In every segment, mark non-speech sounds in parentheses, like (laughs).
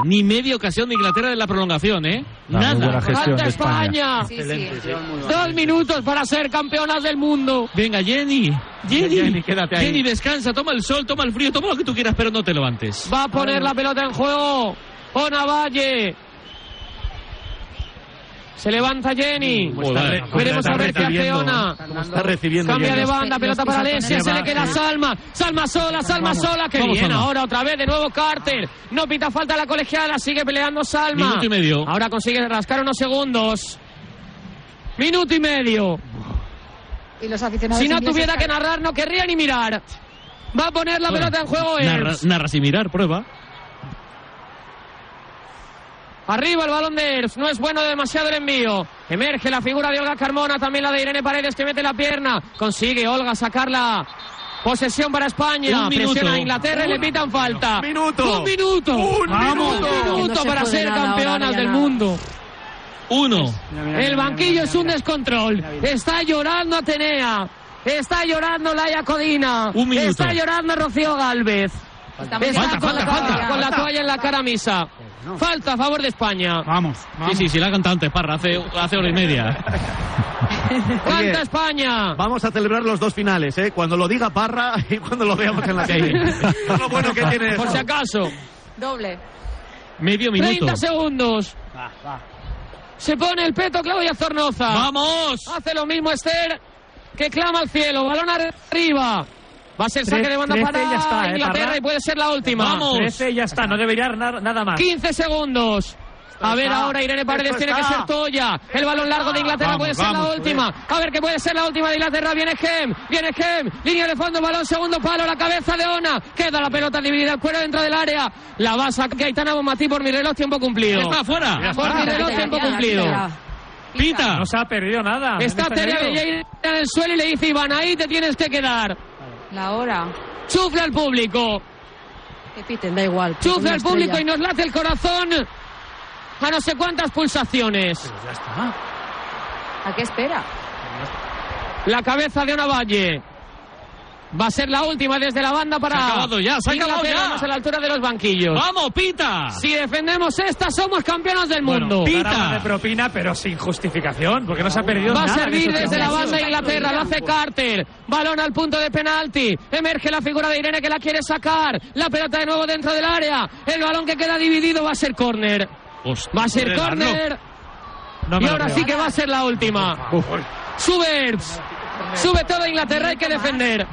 Nada, ni media ocasión de Inglaterra de la prolongación, ¿eh? Buena Nada. de España. Dos minutos para ser campeonas del mundo. Venga, Jenny. Jenny, Jenny, quédate ahí. Jenny, descansa, toma el sol, toma el frío, toma lo que tú quieras, pero no te levantes. Va a poner la pelota en juego. Ona Valle. Se levanta Jenny. ¿Cómo está re- cómo Veremos a ver qué hace? Ona. ¿Cómo está recibiendo Cambia Jenny? de banda, pelota para Alesia, se le queda Salma. Salma sola, Salma sola, que bien. Salma. Ahora otra vez, de nuevo Carter. No pita falta la colegiala, sigue peleando Salma. Minuto y medio. Ahora consigue rascar unos segundos. Minuto y medio. Y los aficionados Si no tuviera que narrar, no querría ni mirar. Va a poner la pelota en juego Narra, Ers. narra sin mirar, prueba. Arriba el balón de Ers. No es bueno demasiado el envío. Emerge la figura de Olga Carmona. También la de Irene Paredes que mete la pierna. Consigue Olga sacarla. Posesión para España. Presiona a Inglaterra y le pitan falta. minuto. Un minuto. Un Vamos. minuto. Un minuto No para ser campeonas del nada. mundo. Uno. El banquillo es un descontrol. Está llorando Atenea. Está llorando Laia Codina. Un minuto. Está llorando Rocío Galvez. Está muy Está Falta, con, falta, la, falta. con la toalla en la cara misa. Falta a favor de España. Vamos, Sí, sí, sí, la ha cantado antes, Parra, hace, hace hora y media. (laughs) Canta España. Vamos a celebrar los dos finales, ¿eh? Cuando lo diga Parra y cuando lo veamos en la calle. Es (laughs) lo bueno que tiene Por eso. si acaso. Doble. Medio minuto. 30 segundos. Se pone el peto Claudia Zornoza. ¡Vamos! Hace lo mismo Esther, que clama al cielo. Balón arriba. Va a ser saque de banda para ya está, ¿eh, Inglaterra y puede ser la última. ¡Vamos! 13 y ya está, no debería na- nada más. 15 segundos. A ver ahora Irene Paredes tiene que ser Toya. El balón largo de Inglaterra Vamos, puede ser vamos, la última. A ver que puede ser la última de Inglaterra. Viene Gem, viene Gem. Línea de fondo, balón segundo palo, la cabeza de Ona. Queda la pelota dividida, el cuero dentro del área. La va a sacar Aitana Bonmatí por mi reloj, tiempo cumplido. ¡Está afuera! Por mi reloj, tiempo cumplido. ¡Pita! No se ha perdido nada. Está Este. Belleira en el suelo y le dice Iván, ahí te tienes que quedar. La hora. Chufla al público. Que piten, da igual. Chufla Una al público y nos late el corazón a no sé cuántas pulsaciones. ¿A qué espera? La cabeza de Ona Valle. Va a ser la última desde la banda para. Se ha acabado ya, se ha acabado Inglaterra, ya. vamos a la altura de los banquillos. ¡Vamos, Pita! Si defendemos esta, somos campeones del mundo. Pita. De propina, pero sin justificación, porque no se ha perdido Va a nada. servir desde la banda de. Inglaterra, lo hace Carter. Balón al punto de penalti. Emerge la figura de Irene que la quiere sacar. La pelota de nuevo dentro del área. El balón que queda dividido va a ser córner. Hostia, Va a ser córner. No Y ahora sí que va a ser la última. Sube Herbs. Sube toda Inglaterra, hay que defender.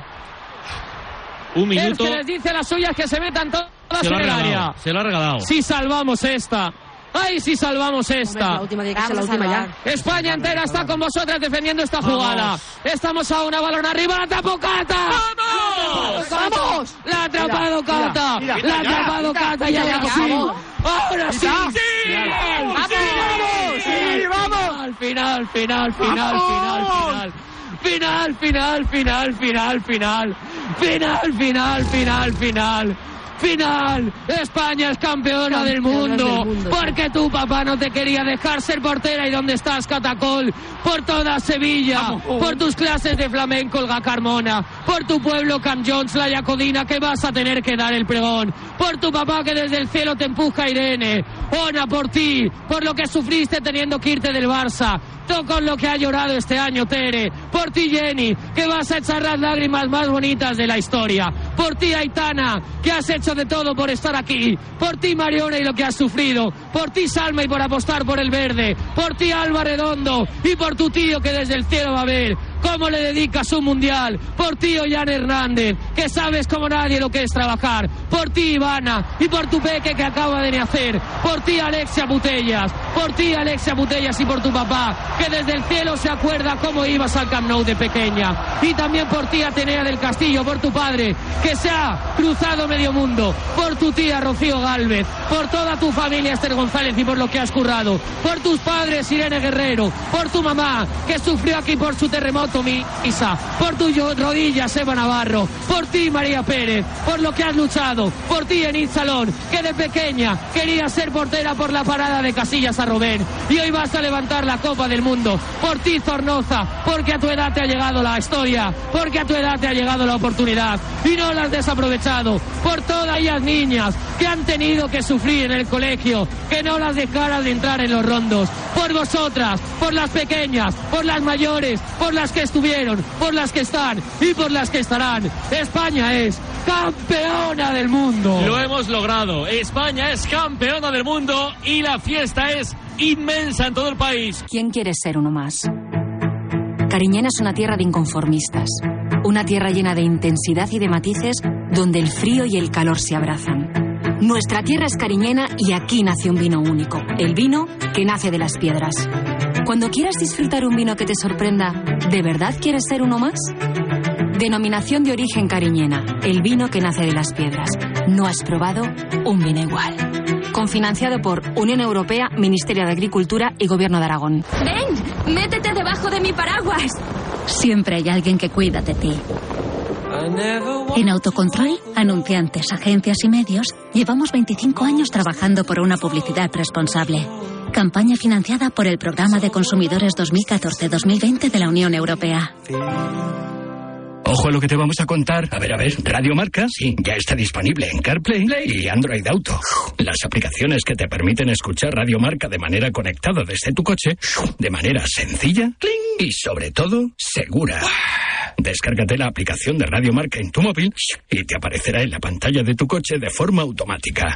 Un minuto. que les dice las suyas que se metan todas Se en el área. Se lo ha regalado. Si salvamos esta. ¡Ay, si salvamos Hombre, esta! la última la Vamos ya. España entera está con vosotras defendiendo esta jugada. Estamos a una balón arriba, la atrapó Cata. ¡Vamos! ¡Vamos! La ha atrapado Cata. La ha atrapado Cata. Ya, ya, ya, sí. vamos. Ahora sí. ¡Sí! ¡Vamos! ¡Sí, vamos! Final, final, final, final, final. Final, final, final, final, final. Final, final, final, final. Final, España es campeona del mundo, del mundo, porque tu papá no te quería dejar ser portera. Y dónde estás Catacol, por toda Sevilla, por tus clases de flamenco Olga Carmona, por tu pueblo Cam Jones, la Yacodina que vas a tener que dar el pregón, por tu papá que desde el cielo te empuja Irene, Ona por ti, por lo que sufriste teniendo que irte del Barça, con lo que ha llorado este año Tere, por ti Jenny, que vas a echar las lágrimas más bonitas de la historia, por ti Aitana, que has hecho de todo por estar aquí, por ti Mariona y lo que has sufrido, por ti Salma y por apostar por el verde, por ti Alba Redondo y por tu tío que desde el cielo va a ver cómo le dedicas un mundial, por ti Ollán Hernández, que sabes como nadie lo que es trabajar, por ti Ivana y por tu peque que acaba de nacer, por ti Alexia Butellas, por ti Alexia Butellas y por tu papá, que desde el cielo se acuerda cómo ibas al Camp Nou de pequeña, y también por ti Atenea del Castillo, por tu padre, que se ha cruzado medio mundo, por tu tía Rocío Galvez, por toda tu familia Esther González y por lo que has currado, por tus padres Irene Guerrero, por tu mamá, que sufrió aquí por su terremoto comisa, por tus rodillas, Eva Navarro, por ti, María Pérez, por lo que has luchado, por ti, Enid Salón, que de pequeña quería ser portera por la parada de Casillas a Robén, y hoy vas a levantar la Copa del Mundo, por ti, Zornoza, porque a tu edad te ha llegado la historia, porque a tu edad te ha llegado la oportunidad, y no la has desaprovechado, por todas ellas niñas que han tenido que sufrir en el colegio, que no las dejaras de entrar en los rondos, por vosotras, por las pequeñas, por las mayores, por las que estuvieron, por las que están y por las que estarán. España es campeona del mundo. Lo hemos logrado. España es campeona del mundo y la fiesta es inmensa en todo el país. ¿Quién quiere ser uno más? Cariñena es una tierra de inconformistas, una tierra llena de intensidad y de matices donde el frío y el calor se abrazan. Nuestra tierra es cariñena y aquí nace un vino único, el vino que nace de las piedras. Cuando quieras disfrutar un vino que te sorprenda, ¿de verdad quieres ser uno más? Denominación de origen cariñena, el vino que nace de las piedras. No has probado un vino igual. Confinanciado por Unión Europea, Ministerio de Agricultura y Gobierno de Aragón. Ven, métete debajo de mi paraguas. Siempre hay alguien que cuida de ti. En Autocontrol, anunciantes, agencias y medios, llevamos 25 años trabajando por una publicidad responsable. Campaña financiada por el Programa de Consumidores 2014-2020 de la Unión Europea. Ojo a lo que te vamos a contar. A ver, a ver, Radio Marca, sí, ya está disponible en CarPlay y Android Auto. Las aplicaciones que te permiten escuchar Radio Marca de manera conectada desde tu coche, de manera sencilla y sobre todo segura. Descárgate la aplicación de Radio Marca en tu móvil y te aparecerá en la pantalla de tu coche de forma automática.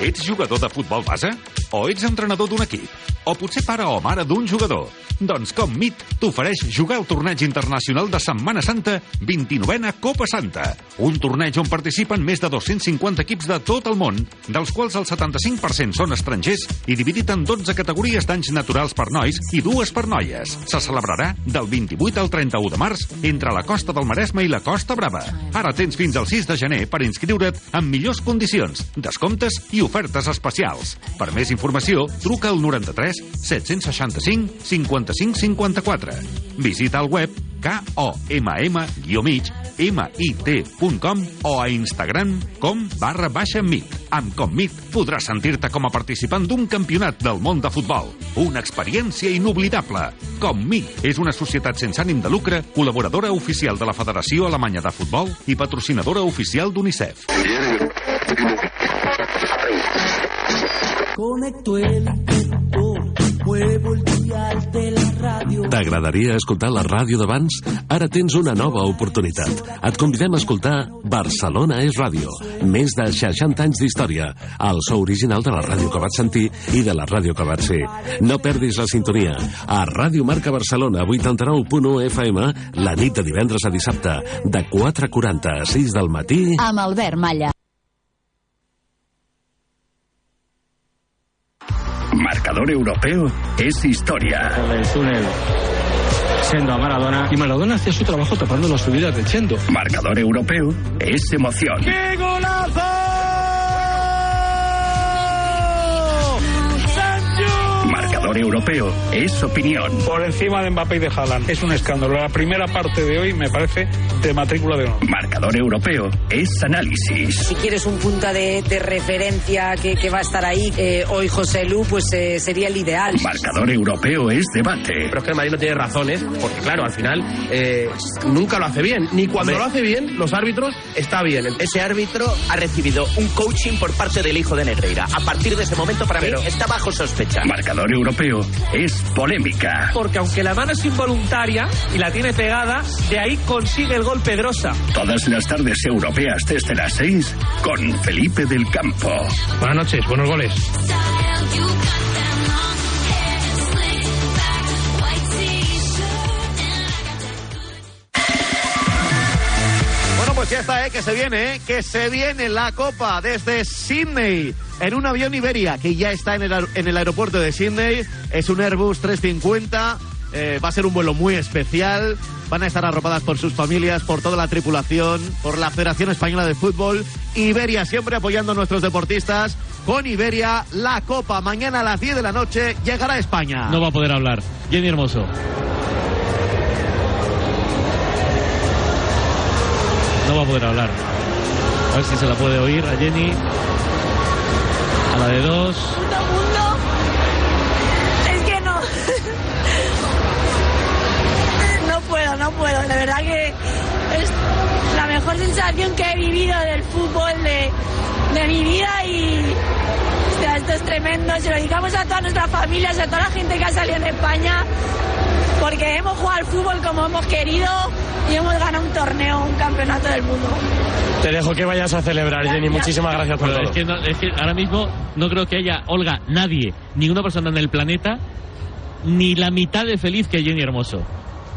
Ets jugador de futbol base? O ets entrenador d'un equip? O potser pare o mare d'un jugador? Doncs com MIT t'ofereix jugar al torneig internacional de Setmana Santa 29a Copa Santa. Un torneig on participen més de 250 equips de tot el món, dels quals el 75% són estrangers i dividit en 12 categories d'anys naturals per nois i dues per noies. Se celebrarà del 28 al 31 de març entre la costa del Maresme i la Costa Brava. Ara tens fins al 6 de gener per inscriure't en millors condicions, descomptes i ofertes especials. Per més informació, truca al 93 765 55 54. Visita el web komm-mig mit.com o a Instagram com barra baixa mit. Amb Commit podràs sentir-te com a participant d'un campionat del món de futbol. Una experiència inoblidable. Commit és una societat sense ànim de lucre, col·laboradora oficial de la Federació Alemanya de Futbol i patrocinadora oficial d'UNICEF. Conecto el muevo el dial de la ràdio. T'agradaria escoltar la ràdio d'abans? Ara tens una nova oportunitat. Et convidem a escoltar Barcelona és ràdio. Més de 60 anys d'història. El so original de la ràdio que vaig sentir i de la ràdio que vaig ser. No perdis la sintonia. A Ràdio Marca Barcelona, 89.1 FM, la nit de divendres a dissabte, de 4.40 a 6 del matí... Amb Albert Malla. Marcador europeo es historia. El túnel Sendo a Maradona. Y Maradona hacía su trabajo tapando las subidas de Chendo. Marcador europeo es emoción. ¡Qué golazo! Marcador europeo es opinión. Por encima de Mbappé y de Haaland. Es un escándalo. La primera parte de hoy me parece de matrícula de honor. Marcador europeo es análisis. Si quieres un punto de, de referencia que, que, va a estar ahí, eh, hoy José Lu, pues eh, sería el ideal. Marcador europeo es debate. Pero es que el Madrid no tiene razones, porque claro, al final eh, nunca lo hace bien. Ni cuando Hombre. lo hace bien, los árbitros está bien. Ese árbitro ha recibido un coaching por parte del hijo de Negreira. A partir de ese momento, para Pero, mí, está bajo sospecha. Marcador europeo es polémica. Porque aunque la mano es involuntaria y la tiene pegada, de ahí consigue el gol Pedrosa. Todas las tardes europeas desde las 6 con Felipe del Campo. Buenas noches, buenos goles. Pues ¿eh? que se viene, ¿eh? que se viene la Copa desde Sydney en un avión Iberia que ya está en el, en el aeropuerto de Sydney. Es un Airbus 350 Eh, va a ser un vuelo muy especial. Van a estar arropadas por sus familias, por toda la tripulación, por la Federación Española de Fútbol. Iberia siempre apoyando a nuestros deportistas. Con Iberia, la Copa mañana a las 10 de la noche llegará a España. No va a poder hablar. Jenny Hermoso. Va a poder hablar. A ver si se la puede oír a Jenny. A la de dos. Es que no. No puedo, no puedo. La verdad que es la mejor sensación que he vivido del fútbol de, de mi vida y o sea, esto es tremendo. Se lo dedicamos a todas nuestras familias, a toda la gente que ha salido de España, porque hemos jugado al fútbol como hemos querido y hemos ganado un torneo, un campeonato del mundo. Te dejo que vayas a celebrar, Jenny. Muchísimas gracias por Pero todo. es, que no- es que ahora mismo no creo que haya, Olga, nadie, ninguna persona en el planeta, ni la mitad de feliz que Jenny Hermoso.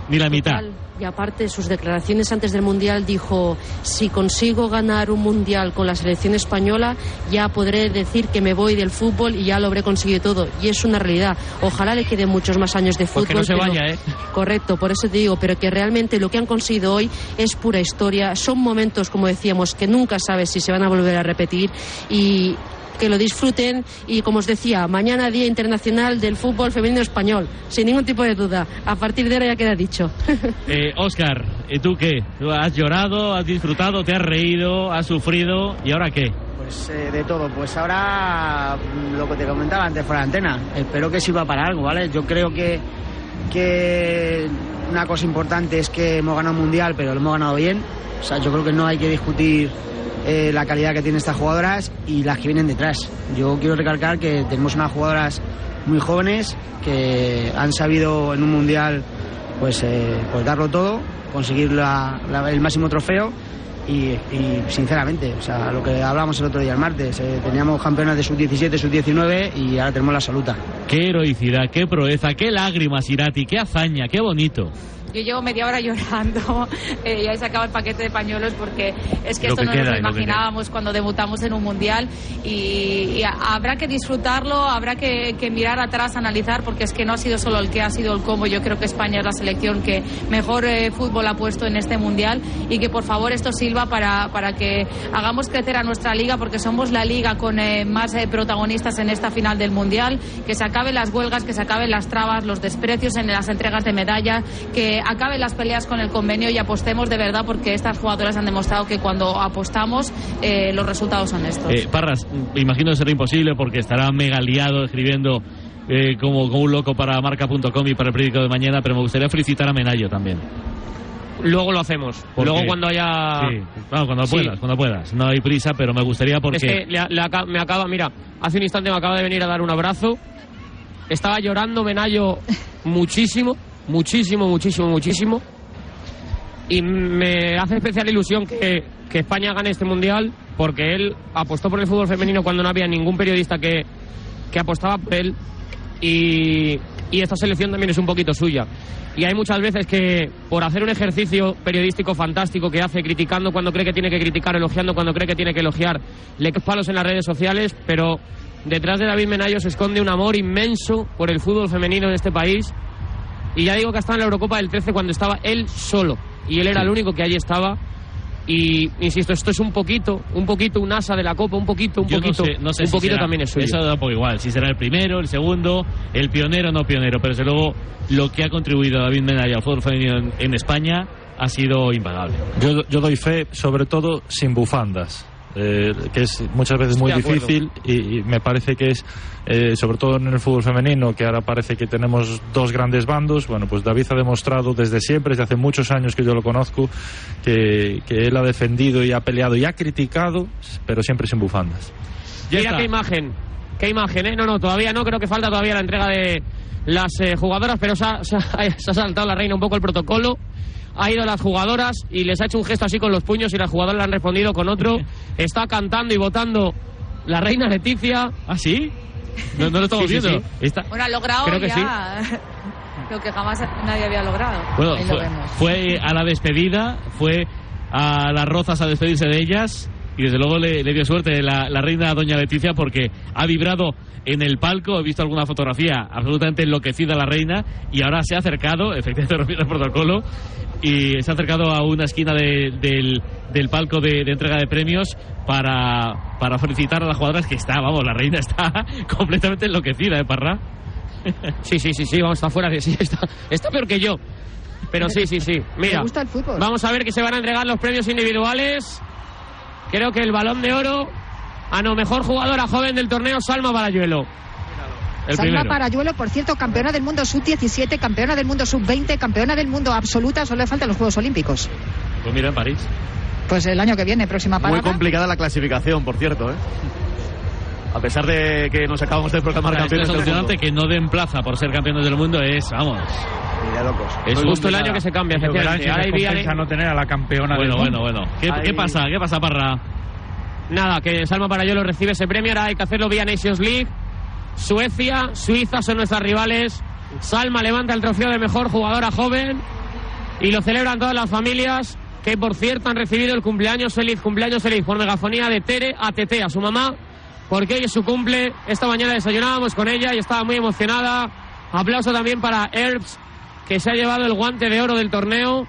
Ni la mitad. Y aparte, sus declaraciones antes del Mundial dijo, si consigo ganar un Mundial con la selección española, ya podré decir que me voy del fútbol y ya lo habré conseguido todo. Y es una realidad. Ojalá le queden muchos más años de fútbol. Pues que no se pero- vaya, ¿eh? Correcto, por eso te digo, pero que realmente lo que han conseguido hoy es pura historia. Son momentos, como decíamos, que nunca sabes si se van a volver a repetir y que lo disfruten y como os decía, mañana Día Internacional del Fútbol Femenino Español, sin ningún tipo de duda. A partir de ahora ya queda dicho. (laughs) Eh, Oscar, ¿y tú qué? ¿Tú ¿Has llorado, has disfrutado, te has reído, has sufrido? ¿Y ahora qué? Pues eh, de todo. Pues ahora mm, lo que te comentaba antes fuera de antena. Espero que sirva para algo, ¿vale? Yo creo que, que una cosa importante es que hemos ganado un mundial, pero lo hemos ganado bien. O sea, yo creo que no hay que discutir eh, la calidad que tienen estas jugadoras y las que vienen detrás. Yo quiero recalcar que tenemos unas jugadoras muy jóvenes que han sabido en un mundial pues, eh, pues darlo todo, conseguir el máximo trofeo y, sinceramente, o sea, lo que hablábamos el otro día el martes, eh, teníamos campeonas de sub-17, sub-19 y ahora tenemos la absoluta. Qué heroicidad, qué proeza, qué lágrimas, Irati, qué hazaña, qué bonito. Yo llevo media hora llorando, (laughs) eh, ya he sacado el paquete de pañuelos porque es que Lo esto que no queda nos y lo imaginábamos cuando debutamos en un mundial y, habrá que disfrutarlo, habrá que, que mirar atrás, analizar porque es que no ha sido solo el que ha sido el cómo. Yo creo que España es la selección que mejor eh, fútbol ha puesto en este mundial y que por favor esto sirva para, para que hagamos crecer a nuestra liga porque somos la liga con eh, más eh, protagonistas en esta final del mundial, que se acaben las huelgas, que se acaben las trabas, los desprecios en las entregas de medallas, que acaben las peleas con el convenio y apostemos de verdad porque estas jugadoras han demostrado que cuando apostamos eh, los resultados son estos. Eh, Parras, imagino que será imposible porque estará mega liado escribiendo eh, como, como un loco para marca.com y para el periódico de mañana, pero me gustaría felicitar a Menayo también. Luego lo hacemos. ¿Por Luego qué? cuando haya... Sí, cuando Sí. puedas, cuando puedas. No hay prisa, pero me gustaría porque... Es que le- le aca- me acaba, mira, hace un instante me acaba de venir a dar un abrazo. Estaba llorando Menayo muchísimo, muchísimo, muchísimo, muchísimo. Y me hace especial ilusión que, que España gane este mundial porque él apostó por el fútbol femenino cuando no había ningún periodista que, que apostaba por él. Y, y esta selección también es un poquito suya. Y hay muchas veces que por hacer un ejercicio periodístico fantástico que hace criticando cuando cree que tiene que criticar, elogiando cuando cree que tiene que elogiar, le palos en las redes sociales, pero detrás de David Menayo se esconde un amor inmenso por el fútbol femenino de este país. Y ya digo que estaba en la Eurocopa del 13 cuando estaba él solo. Y él era el único que allí estaba. Y insisto, esto es un poquito, un poquito un asa de la Copa, un poquito, un Yo poquito, no sé, no sé un si poquito será- también es suyo. Eso da un poco igual, si será el primero, el segundo, el pionero o no pionero, pero desde luego lo que ha contribuido David Menayo al fútbol femenino en, en España ha sido impagable. Yo, yo doy fe, sobre todo, sin bufandas. Eh, que es muchas veces muy Estoy acuerdo. difícil y, y me parece que es, eh, sobre todo en el fútbol femenino, que ahora parece que tenemos dos grandes bandos. Bueno, pues David ha demostrado desde siempre, desde hace muchos años que yo lo conozco, que, que él ha defendido y ha peleado y ha criticado, pero siempre sin bufandas. Mira qué imagen, qué imagen, ¿eh? No, no, todavía no, creo que falta todavía la entrega de las eh, jugadoras, pero se ha, se ha- (laughs) se ha saltado la reina un poco el protocolo. Ha ido a las jugadoras y les ha hecho un gesto así con los puños y las jugadoras le han respondido con otro. Está cantando y votando la reina Leticia. ¿Ah, sí? No, no lo estamos (laughs) Sí, sí, viendo. sí. Está- Bueno, ha logrado Creo que ya (laughs) lo que jamás nadie había logrado. Bueno, Ahí lo vemos. fue a la despedida, fue a las rozas a despedirse de ellas y desde luego le, le dio suerte la, la reina doña Leticia porque ha vibrado en el palco, he visto alguna fotografía absolutamente enloquecida la reina y ahora se ha acercado, (laughs) efectivamente rompiendo el protocolo, y se ha acercado a una esquina de- del, del palco de, de entrega de premios para, para felicitar a las jugadoras que está, vamos, la reina está (laughs) completamente enloquecida, ¿eh, Parra? (laughs) Sí, sí, sí, sí, vamos, está fuera de sí, está, está peor que yo. Pero sí, sí, sí. Mira, Me gusta el fútbol. vamos a ver que se van a entregar los premios individuales. Creo que el balón de oro a no mejor jugadora joven del torneo, Salma Barayuelo. El Salma primero. Parayuelo, por cierto, campeona del mundo sub-17, campeona del mundo sub-20, campeona del mundo absoluta, solo le faltan los Juegos Olímpicos. Pues mira, en París. Pues el año que viene, próxima Muy parada. complicada la clasificación, por cierto, ¿eh? A pesar de que nos acabamos de proclamar campeones es del mundo. alucinante que no den plaza por ser campeones del mundo es, vamos. Ni de locos. Es justo el año que se cambia, efectivamente. Ahora hay compensa no tener a la campeona Bueno, del bueno, bueno. ¿Qué, Ahí- qué pasa? ¿Qué pasa, Parra? Nada, que Salma Parayuelo recibe ese premio, ahora hay que hacerlo vía Nations League. Suecia, Suiza son nuestras rivales. Salma levanta el trofeo de mejor jugadora joven y lo celebran todas las familias que, por cierto, han recibido el cumpleaños feliz, cumpleaños feliz por megafonía de Tere a Tete, a su mamá, porque hoy es su cumple. Esta mañana desayunábamos con ella y estaba muy emocionada. Aplauso también para Herbs, que se ha llevado el guante de oro del torneo.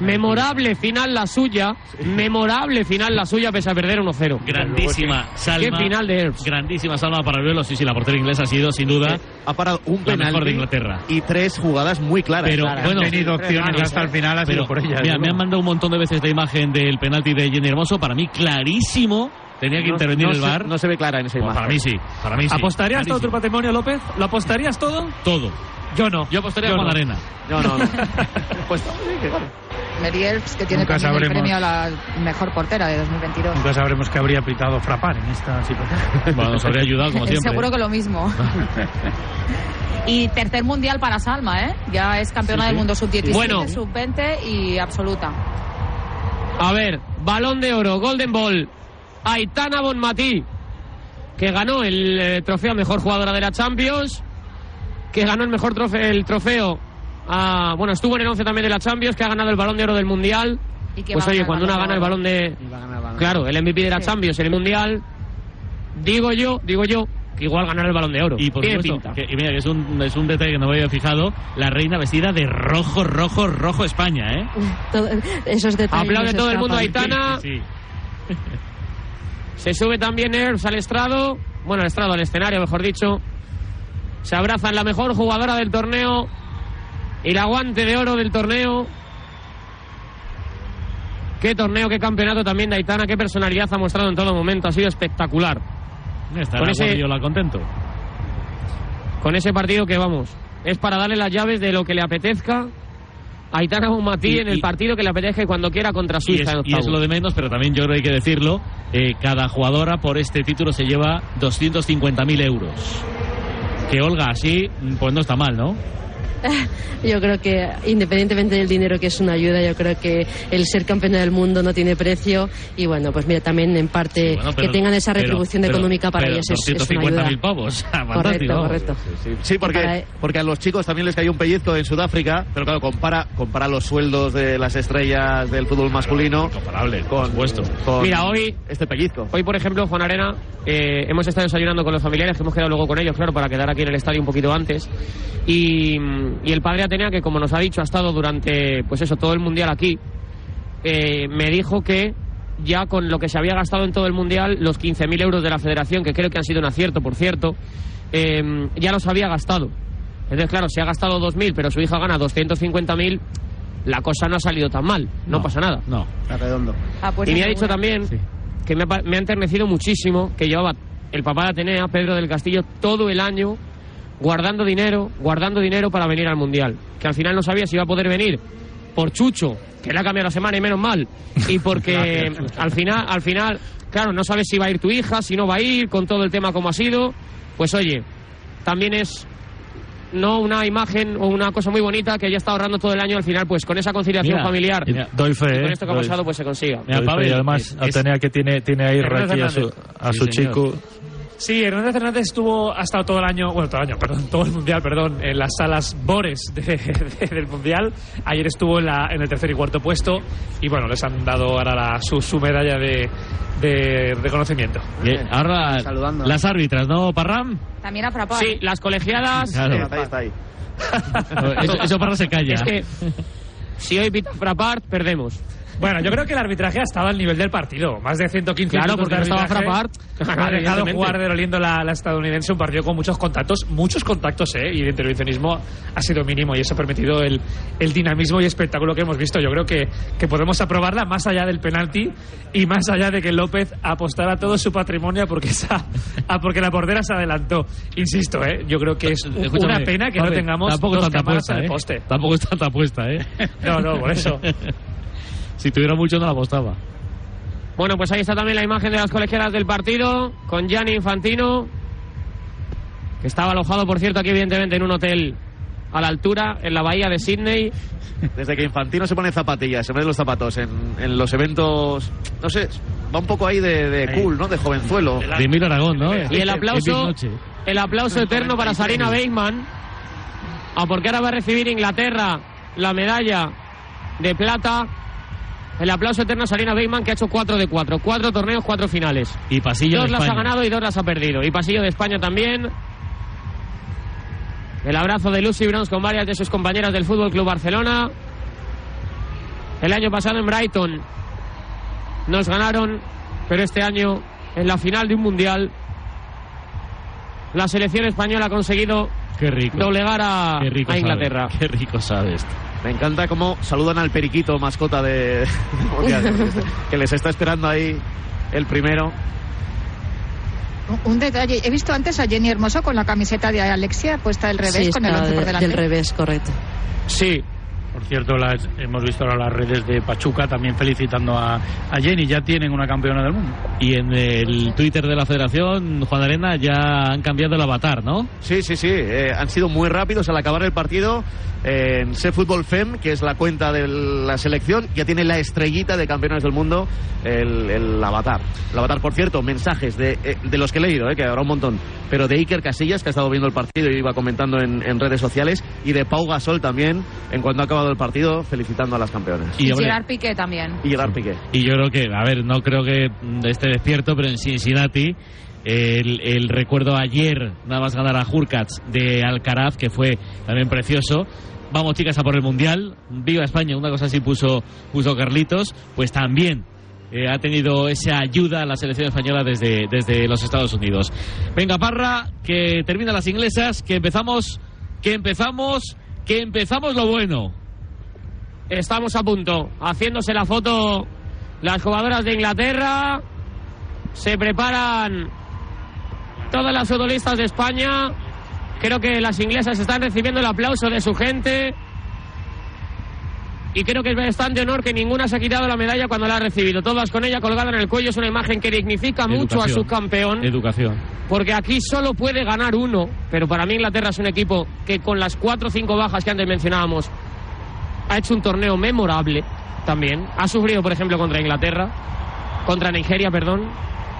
Memorable final la suya, memorable final la suya pese a perder 1-0. Grandísima Salma. Qué final de Herbs. Grandísima Salma para Parayuelo. Sí, sí, la portera inglesa ha sido, sin duda, Ha parado un mejor de penalti Inglaterra. y tres jugadas muy claras. Pero Han bueno, tenido opciones hasta el final, ha sido pero, por ella. mira, me han mandado un montón de veces la imagen del penalti de Jenny Hermoso. Para mí, clarísimo. Tenía que No- intervenir no el se- VAR. no se ve clara en esa Bueno, imagen. para mí sí. Para mí sí. ¿Apostarías todo tu Clarísimo. patrimonio, López? ¿Lo apostarías todo? Todo. Yo no. Yo apostaría Yo con no. arena. No, no, no. (laughs) pues sí, que bueno. Mary Elves, que tiene Nunca también el premio a la mejor portera de 2022. Nunca sabremos qué habría pitado Frapar en esta situación. (laughs) Bueno, nos habría ayudado como (laughs) siempre. Seguro que lo mismo. y tercer mundial para Salma, ¿eh? Ya es campeona Sí, sí. del mundo sub-17, Bueno. sub-20 y absoluta. A ver, balón de oro, Golden Ball. Aitana Bonmatí, que ganó el eh, trofeo a mejor jugadora de la Champions, que ganó el mejor trofeo, el trofeo a- bueno, estuvo en el 11 también de la Champions, que ha ganado el balón de oro del Mundial. Y que Pues oye, ganar cuando una gana el balón de... Ganar el balón. Claro, el MVP de la Sí. Champions, el Mundial, digo yo, digo yo, que igual ganará el balón de oro. Y por supuesto, pinta. que, y mira, que es un, es un detalle que no me había fijado, la reina vestida de rojo, rojo, rojo España, ¿eh? (laughs) Todo- esos detalles. Aplaude todo el mundo a. Aitana. Sí. (laughs) Se sube también Herbs al estrado, bueno, al estrado, al escenario, mejor dicho. Se abrazan la mejor jugadora del torneo y la guante de oro del torneo. Qué torneo, qué campeonato también de Aitana, qué personalidad ha mostrado en todo momento, ha sido espectacular. Estará Con ese- Guardiola contento. Con ese partido que vamos, es para darle las llaves de lo que le apetezca a Aitana Bonmatí en el partido que le apetezca y cuando quiera contra Y Suiza es, y es octavos. lo de menos, pero también yo creo que hay que decirlo, eh, cada jugadora por este título se lleva 250.000 euros. Que Olga, así, pues no está mal, ¿no? (laughs) Yo creo que independientemente del dinero que es una ayuda, yo creo que el ser campeona del mundo no tiene precio y bueno, pues mira, también en parte Bueno, que pero- tengan esa retribución pero- económica para pero ellos es, es una 250.000 ayuda. pavos. (laughs) Fantástico, Correcto, vamos. correcto. Sí, sí, porque, Para- porque a los chicos también les cayó un pellizco en Sudáfrica, pero claro, compara, compara los sueldos de las estrellas del fútbol masculino Comparable, con, supuesto. con Mira, hoy- este pellizco. Hoy, por ejemplo, Juan Arena, eh, hemos estado desayunando con los familiares, que hemos quedado luego con ellos, claro, para quedar aquí en el estadio un poquito antes. Y, y el padre Atenea, que como nos ha dicho, ha estado durante, pues eso, todo el mundial aquí, eh, me dijo que ya con lo que se había gastado en todo el mundial, los 15.000 euros de la federación, que creo que han sido un acierto, por cierto, eh, ya los había gastado. Entonces, claro, si ha gastado 2.000, pero su hija gana 250.000, la cosa no ha salido tan mal, no, No. pasa nada. No. Está redondo. Ah, pues y me ha dicho también que me ha, me ha enternecido muchísimo que llevaba el papá de Atenea, Pedro del Castillo, todo el año guardando dinero, guardando dinero para venir al Mundial. Que al final no sabía si iba a poder venir por Chucho, que le ha cambiado la semana y menos mal, y porque (laughs) al final, al final, claro, no sabes si va a ir tu hija, si no va a ir, con todo el tema como ha sido. Pues oye, también es no una imagen o una cosa muy bonita que ella está ahorrando todo el año al final pues con esa conciliación Mira, familiar mira, Doy fe, y con ¿eh? esto que ha pasado pues se consiga Mira, y además es- Atenea que tiene, tiene ahí aquí a su, Hernández. a Sí, su chico Sí, Hernández Hernández estuvo hasta todo el año, bueno, todo el año, perdón, todo el mundial, perdón, en las salas Bores de- de- del mundial. Ayer estuvo en, la, en el tercer y cuarto puesto y bueno, les han dado ahora la- su, su medalla de, de reconocimiento. Bien, ahora las árbitras, ¿no, Parram? También a Frappart. Sí, las colegiadas. Claro. eh, Está ahí, está ahí. (laughs) Eso, eso Parra se calla. Es que si hoy pita Frappart, perdemos. Bueno, yo creo que el arbitraje ha estado al nivel del partido. Más de 115 Claro, minutos porque de estaba. Frappart. Ha dejado jugar de oliendo la, la estadounidense un partido con muchos contactos, muchos contactos, ¿eh? Y el intervencionismo ha sido mínimo y eso ha permitido el, el dinamismo y espectáculo que hemos visto. Yo creo que, que podemos aprobarla más allá del penalti y más allá de que López apostara todo su patrimonio porque, (laughs) esa, a porque la portera se adelantó. Insisto, ¿eh? Yo creo que es Escúchame, una pena que no tengamos tampoco dos cámaras apuesta, en el ¿eh? poste. Tampoco es tanta apuesta, ¿eh? No, no, por eso. (laughs) si tuviera mucho no la apostaba. Bueno, pues ahí está también la imagen de las colegiadas del partido con Gianni Infantino, que estaba alojado, por cierto, aquí evidentemente en un hotel a la altura, en la bahía de Sydney. Desde que Infantino se pone zapatillas, se pone los zapatos en, en los eventos, no sé, va un poco ahí de, de cool, ¿no? De jovenzuelo. De Emilio Aragón, ¿no? Y el aplauso, el aplauso eterno para Sarina ah, porque ahora va a recibir Inglaterra la medalla de plata. El aplauso eterno a Sarina Bateman, que ha hecho 4 de 4. Cuatro torneos, cuatro finales. Y pasillo dos de las ha ganado y dos las ha perdido. Y pasillo de España también. El abrazo de Lucy Bronze con varias de sus compañeras del Fútbol Club Barcelona. El año pasado en Brighton nos ganaron, pero este año en la final de un mundial la selección española ha conseguido Qué rico. doblegar a, Qué rico a sabe, Inglaterra. Qué rico sabe esto. Me encanta cómo saludan al periquito, mascota de, (laughs) que les está esperando ahí el primero. Un detalle, he visto antes a Jenny Hermoso con la camiseta de Alexia puesta del revés Sí, con el está 11 por de- delante. del revés, correcto. Sí. Por cierto, las, hemos visto ahora las redes de Pachuca también felicitando a, a Jenny. Ya tienen una campeona del mundo. Y en el Twitter de la Federación, Juan Arena, ya han cambiado el avatar, ¿no? Sí, sí, sí. eh, han sido muy rápidos al acabar el partido. Eh, en Se Fútbol Fem, que es la cuenta de la selección, ya tiene la estrellita de campeones del mundo, el, el avatar. El avatar, por cierto, mensajes de, eh, de los que he leído, eh, que habrá un montón, pero de Iker Casillas, que ha estado viendo el partido y iba comentando en, en redes sociales, y de Pau Gasol también, en cuanto ha acabado el partido, felicitando a las campeonas. Y Gerard Piqué también. Y Gerard Piqué. Y yo creo que, a ver, no creo que esté despierto, pero en Cincinnati el, el recuerdo ayer, nada más ganar a Hurkacz de Alcaraz, que fue también precioso. Vamos chicas a por el Mundial, viva España, una cosa así puso, puso Carlitos, pues también eh, ha tenido esa ayuda a la selección española desde, desde los Estados Unidos. Venga, Parra, que termina las inglesas, que empezamos, que empezamos, que empezamos lo bueno. Estamos a punto, haciéndose la foto las jugadoras de Inglaterra. Se preparan todas las futbolistas de España. Creo que las inglesas están recibiendo el aplauso de su gente. Y creo que es bastante honor que ninguna se ha quitado la medalla cuando la ha recibido. Todas con ella colgada en el cuello. Es una imagen que dignifica mucho a su Educación. campeón. Educación. Porque aquí solo puede ganar uno. Pero para mí Inglaterra es un equipo que con las cuatro o cinco bajas que antes mencionábamos ha hecho un torneo memorable también. Ha sufrido, por ejemplo, contra Inglaterra, contra Nigeria, perdón,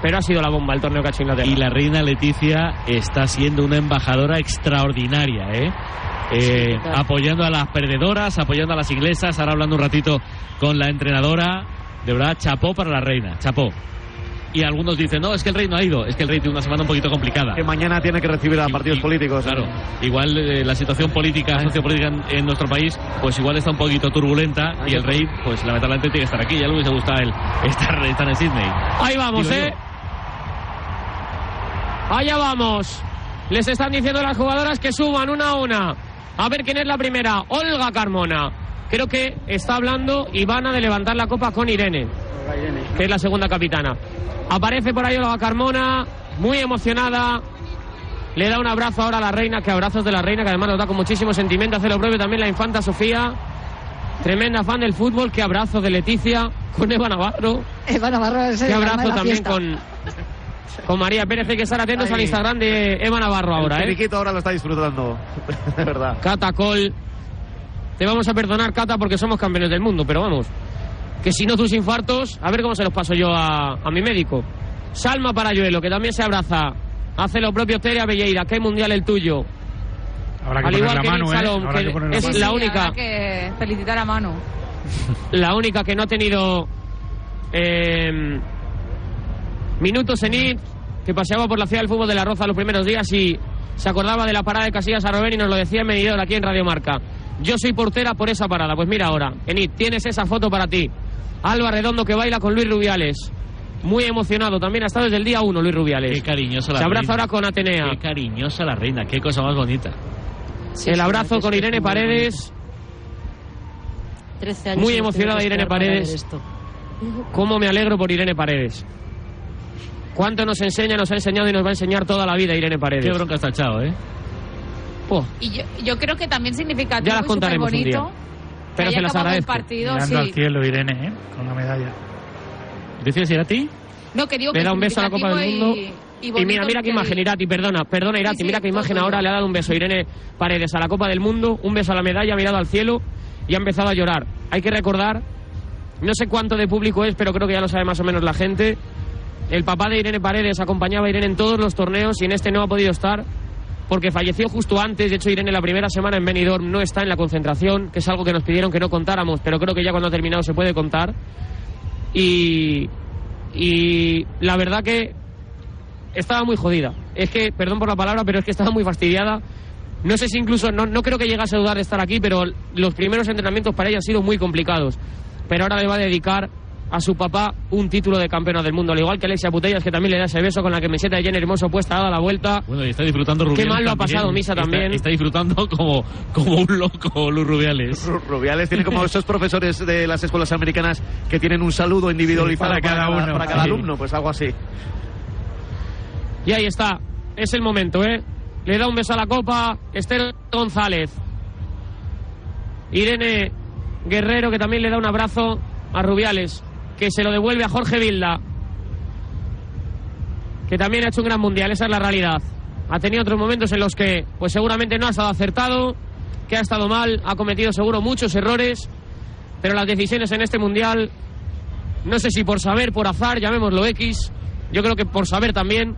pero ha sido la bomba el torneo que ha hecho Inglaterra. Y la reina Leticia está siendo una embajadora extraordinaria, ¿eh? Eh, apoyando a las perdedoras, apoyando a las inglesas, ahora hablando un ratito con la entrenadora. De verdad, chapó para la reina, chapó. Y algunos dicen, no, es que el rey no ha ido, es que el rey tiene una semana un poquito complicada. Que mañana tiene que recibir a partidos políticos. Claro, igual eh, la situación política, sociopolítica en, en nuestro país, pues igual está un poquito turbulenta y el rey, pues lamentablemente tiene que estar aquí. Ya le hubiese gustado el (laughs) estar, estar en Sydney. Ahí vamos, Digo yo. Allá vamos. Les están diciendo las jugadoras que suban una a una. A ver quién es la primera. Olga Carmona. Creo que está hablando Ivana de levantar la copa con Irene, que es la segunda capitana. Aparece por ahí Olga Carmona, muy emocionada. Le da un abrazo ahora a la reina, que abrazos de la reina, que además nos da con muchísimo sentimiento. Hace lo propio también la infanta Sofía. Tremenda fan del fútbol. Qué abrazo de Leticia con Eva Navarro. Eva Navarro es el Qué de abrazo la también fiesta. con, con María Pérez. Hay que estar atentos Ahí. al Instagram de Eva Navarro ahora, el ¿eh? periquito ahora lo está disfrutando, (laughs) de verdad. Catacol. Te vamos a perdonar, Cata, porque somos campeones del mundo, pero vamos. Que si no tus infartos, a ver cómo se los paso yo a, a mi médico. Salma Parayuelo, que también se abraza Hace lo propio Tere Belleira. ¿Qué mundial el tuyo? Habrá que Al poner igual la que mano, ¿eh? Que que es mano. la única. habrá que felicitar a Manu. (laughs) la única que no ha tenido eh, minutos en IT, que paseaba por la ciudad del fútbol de la Roza los primeros días y se acordaba de la parada de Casillas a Robben y nos lo decía en medidor aquí en Radio Marca. Yo soy portera por esa parada. Pues mira ahora, en IT, tienes esa foto para ti. Alba Redondo que baila con Luis Rubiales. Muy emocionado, también ha estado desde el día uno Luis Rubiales. Qué cariñosa la Se abraza reina. ahora con Atenea. Qué cariñosa la reina, qué cosa más bonita. el abrazo con Irene Paredes. 13 años Muy emocionada Irene Paredes. esto. ¿Cómo me alegro por Irene Paredes? ¿Cuánto nos enseña, nos ha enseñado y nos va a enseñar toda la vida Irene Paredes? Qué bronca está echado, ¿eh? Oh, Y yo, yo creo que también significativo Ya las contaremos un día. Pero se las el agradezco. partido, Mirando sí. al cielo, Irene, ¿eh? Con la medalla. ¿Decías ir a ti? No, que digo Le que da un beso a la Copa del Mundo. y- y Y, bonito mira, mira qué que- imagen, Irati, perdona, perdona, Irati, Sí, sí, mira qué imagen todo ahora le ha dado un beso Irene Paredes a la Copa del Mundo, un beso a la medalla, ha mirado al cielo y ha empezado a llorar. Hay que recordar, no sé cuánto de público es, pero creo que ya lo sabe más o menos la gente. El papá de Irene Paredes acompañaba a Irene en todos los torneos y en este no ha podido estar porque falleció justo antes. De hecho, Irene la primera semana en Benidorm no está en la concentración, que es algo que nos pidieron que no contáramos, pero creo que ya cuando ha terminado se puede contar. Y, y la verdad que estaba muy jodida. Es que, perdón por la palabra, pero es que estaba muy fastidiada. No sé si incluso, no, no creo que llegase a dudar de estar aquí, pero los primeros entrenamientos para ella han sido muy complicados. Pero ahora le va a dedicar a su papá un título de campeona del mundo, al igual que Alexia Putellas, que también le da ese beso con la camiseta de Jenny Hermoso puesta dada la vuelta. Bueno, y está disfrutando Rubiales. Qué mal lo ha también. pasado Misa Está- también. Está, disfrutando como, como un loco Luz Rubiales. Ru- Rubiales tiene como esos profesores de las escuelas americanas que tienen un saludo individualizado Sí, para cada uno. para cada Sí. alumno, pues algo así. Y ahí está, es el momento, ¿eh? Le da un beso a la copa Esther González. Irene Guerrero, que también le da un abrazo a Rubiales, que se lo devuelve a Jorge Vilda, que también ha hecho un gran mundial, esa es la realidad. Ha tenido otros momentos en los que, pues seguramente no ha estado acertado, que ha estado mal, ha cometido seguro muchos errores, pero las decisiones en este mundial, no sé si por saber, por azar, llamémoslo X, yo creo que por saber también,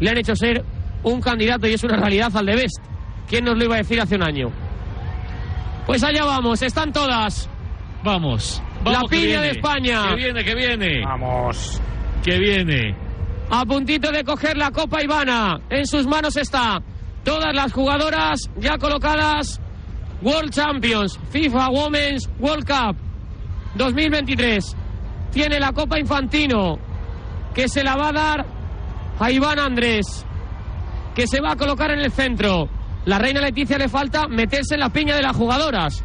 le han hecho ser un candidato y es una realidad al de Best. ¿Quién nos lo iba a decir hace un año? Pues allá vamos, están todas. Vamos. La vamos, piña de. España. Que viene, que viene. Vamos. Que viene. A puntito de coger la Copa Ivana. En sus manos está. Todas las jugadoras ya colocadas. World Champions, FIFA Women's World Cup 2023. Tiene la Copa Infantino, que se la va a dar a Iván Andrés, que se va a colocar en el centro. La reina Leticia le falta meterse en la piña de las jugadoras.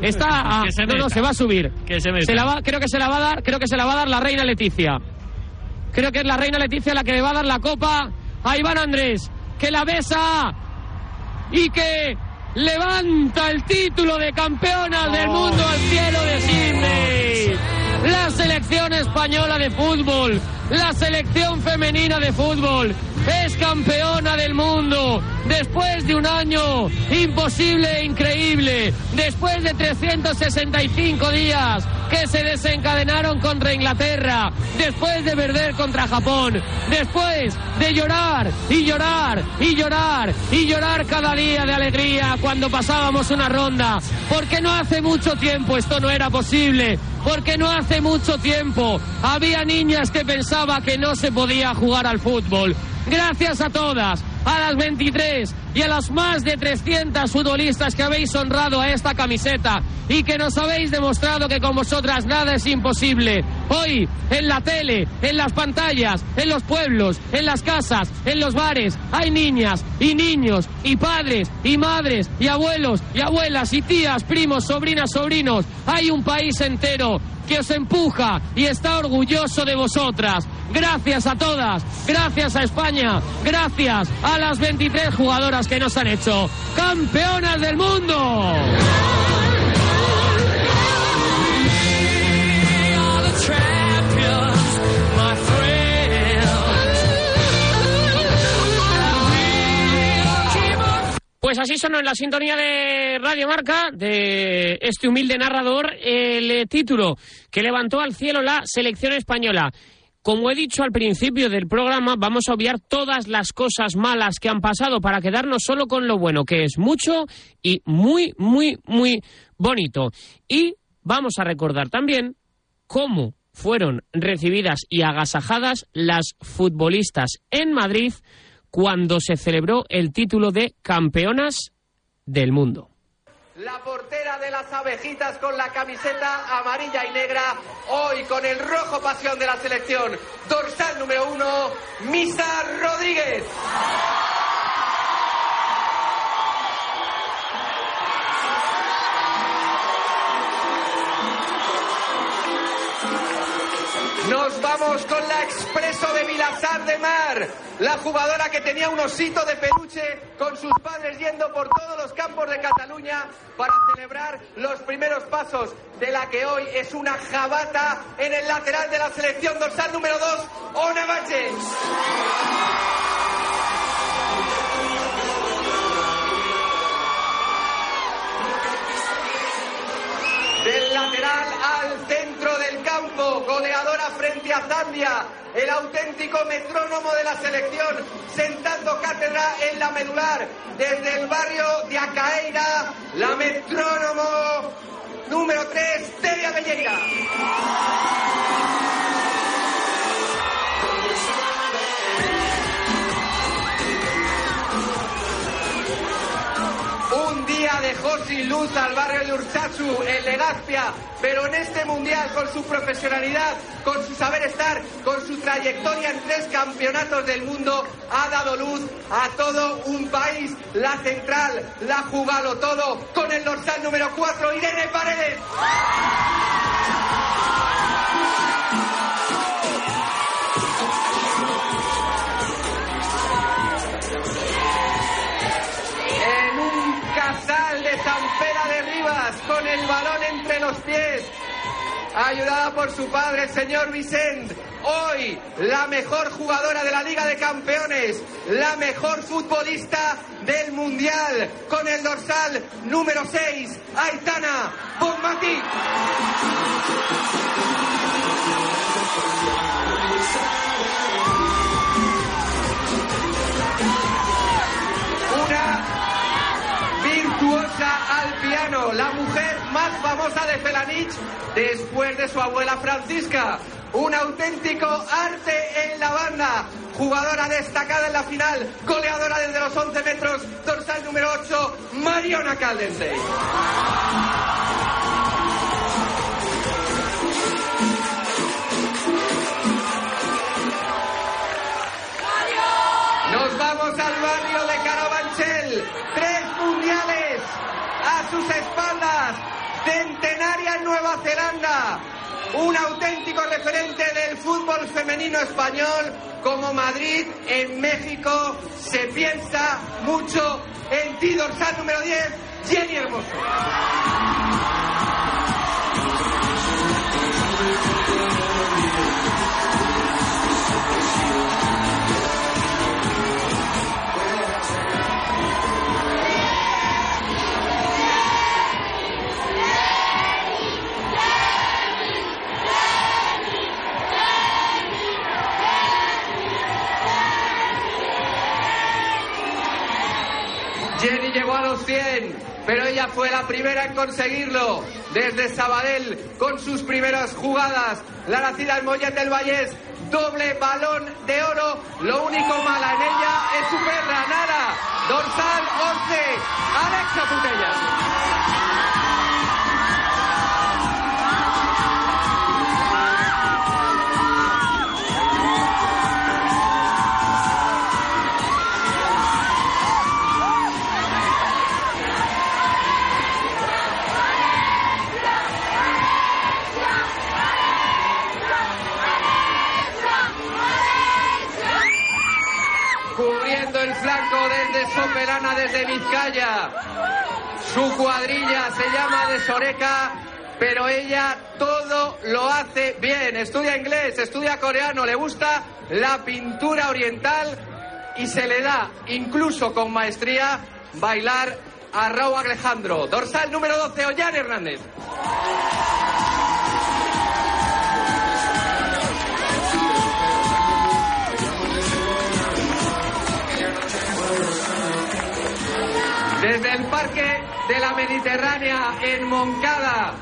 Está a- Que se no, no, se va a subir. Que se meta. Se la va- creo que se la va a dar, creo que se la va a dar la reina Leticia. Creo que es la reina Leticia la que le va a dar la copa a Iván Andrés, que la besa y que levanta el título de campeona del mundo al cielo de Sydney. La selección española de fútbol, la selección femenina de fútbol es campeona del mundo después de un año imposible e increíble, después de 365 días que se desencadenaron contra Inglaterra, después de perder contra Japón, después de llorar y llorar y llorar y llorar cada día de alegría cuando pasábamos una ronda, porque no hace mucho tiempo esto no era posible, porque no hace mucho tiempo había niñas que que no se podía jugar al fútbol. Gracias a todas, a las 23 y a las más de 300 futbolistas que habéis honrado a esta camiseta y que nos habéis demostrado que con vosotras nada es imposible. Hoy, en la tele, en las pantallas, en los pueblos, en las casas, en los bares, hay niñas y niños y padres y madres y abuelos y abuelas y tías, primos, sobrinas, sobrinos. Hay un país entero que os empuja y está orgulloso de vosotras. Gracias a todas, gracias a España, gracias a las 23 jugadoras que nos han hecho campeonas del mundo. Pues así sonó en la sintonía de Radio Marca de este humilde narrador el eh, título que levantó al cielo la selección española. Como he dicho al principio del programa, vamos a obviar todas las cosas malas que han pasado para quedarnos solo con lo bueno, que es mucho y muy, muy, muy bonito. Y vamos a recordar también cómo fueron recibidas y agasajadas las futbolistas en Madrid cuando se celebró el título de campeonas del mundo. La portera de las abejitas con la camiseta amarilla y negra, hoy con el rojo pasión de la selección. Dorsal número uno, Misa Rodríguez. Nos vamos con la expreso de Vilasar de Mar, la jugadora que tenía un osito de peluche con sus padres yendo por todos los campos de Cataluña para celebrar los primeros pasos de la que hoy es una jabata en el lateral de la selección dorsal número 2, Ona Baches. Lateral goleadora frente a Zambia, el auténtico metrónomo de la selección, sentando cátedra en la medular, desde el barrio de Acaeira, la metrónomo número 3, Teria Belleira. Dejó sin luz al barrio de Urchachu, en Legazpia, pero en este mundial, con su profesionalidad, con su saber estar, con su trayectoria en tres campeonatos del mundo, ha dado luz a todo un país. La central, la jugado todo, con el dorsal número 4, Irene Paredes. Con el balón entre los pies, ayudada por su padre, el señor Vicent. Hoy, la mejor jugadora de la Liga de Campeones, la mejor futbolista del Mundial, con el dorsal número 6, Aitana Bonmatí. La mujer más famosa de Felanich después de su abuela Francisca. Un auténtico arte en la banda, jugadora destacada en la final, goleadora desde los 11 metros, dorsal número 8, Mariona Caldentey. Nos vamos al barrio de Carabanchel. Sus espaldas. Centenaria en Nueva Zelanda. Un auténtico referente del fútbol femenino español como Madrid en México. Se piensa mucho en ti, dorsal número 10, Jenny Hermoso. Los 100, pero ella fue la primera en conseguirlo. Desde Sabadell, con sus primeras jugadas, la nacida en Mollet del Vallés, doble balón de oro. Lo único mala en ella es su perra, Nara. Dorsal 11, Alexa Putella. Desde Soperana, desde Vizcaya. Su cuadrilla se llama de Soreca, pero ella todo lo hace bien. Estudia inglés, estudia coreano, le gusta la pintura oriental y se le da, incluso con maestría, bailar a Raúl Alejandro. Dorsal número 12, Ollán Hernández. Desde el Parque de la Mediterránea en Moncada,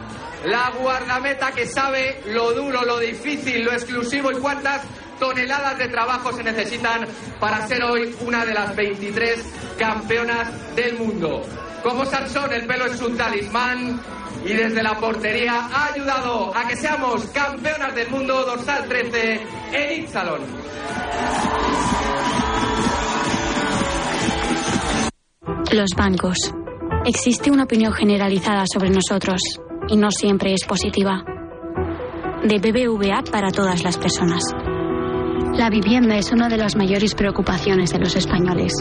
la guardameta que sabe lo duro, lo difícil, lo exclusivo y cuántas toneladas de trabajo se necesitan para ser hoy una de las 23 campeonas del mundo. Como Sansón, el pelo es un talismán y desde la portería ha ayudado a que seamos campeonas del mundo dorsal 13 en Salón. Los bancos. Existe una opinión generalizada sobre nosotros y no siempre es positiva. De BBVA para todas las personas. La vivienda es una de las mayores preocupaciones de los españoles.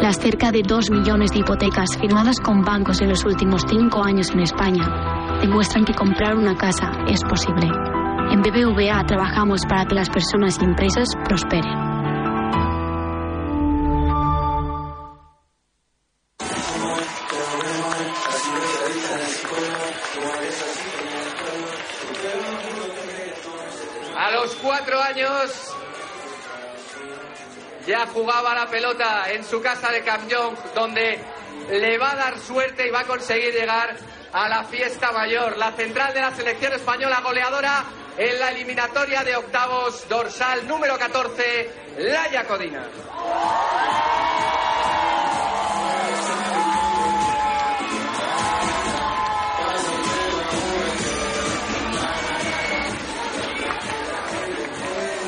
Las cerca de 2 millones de hipotecas firmadas con bancos en los últimos cinco años en España demuestran que comprar una casa es posible. En BBVA trabajamos para que las personas y empresas prosperen. Ya jugaba la pelota en su casa de Campión, donde le va a dar suerte y va a conseguir llegar a la fiesta mayor. La central de la selección española goleadora en la eliminatoria de octavos dorsal número 14, Laia Codina.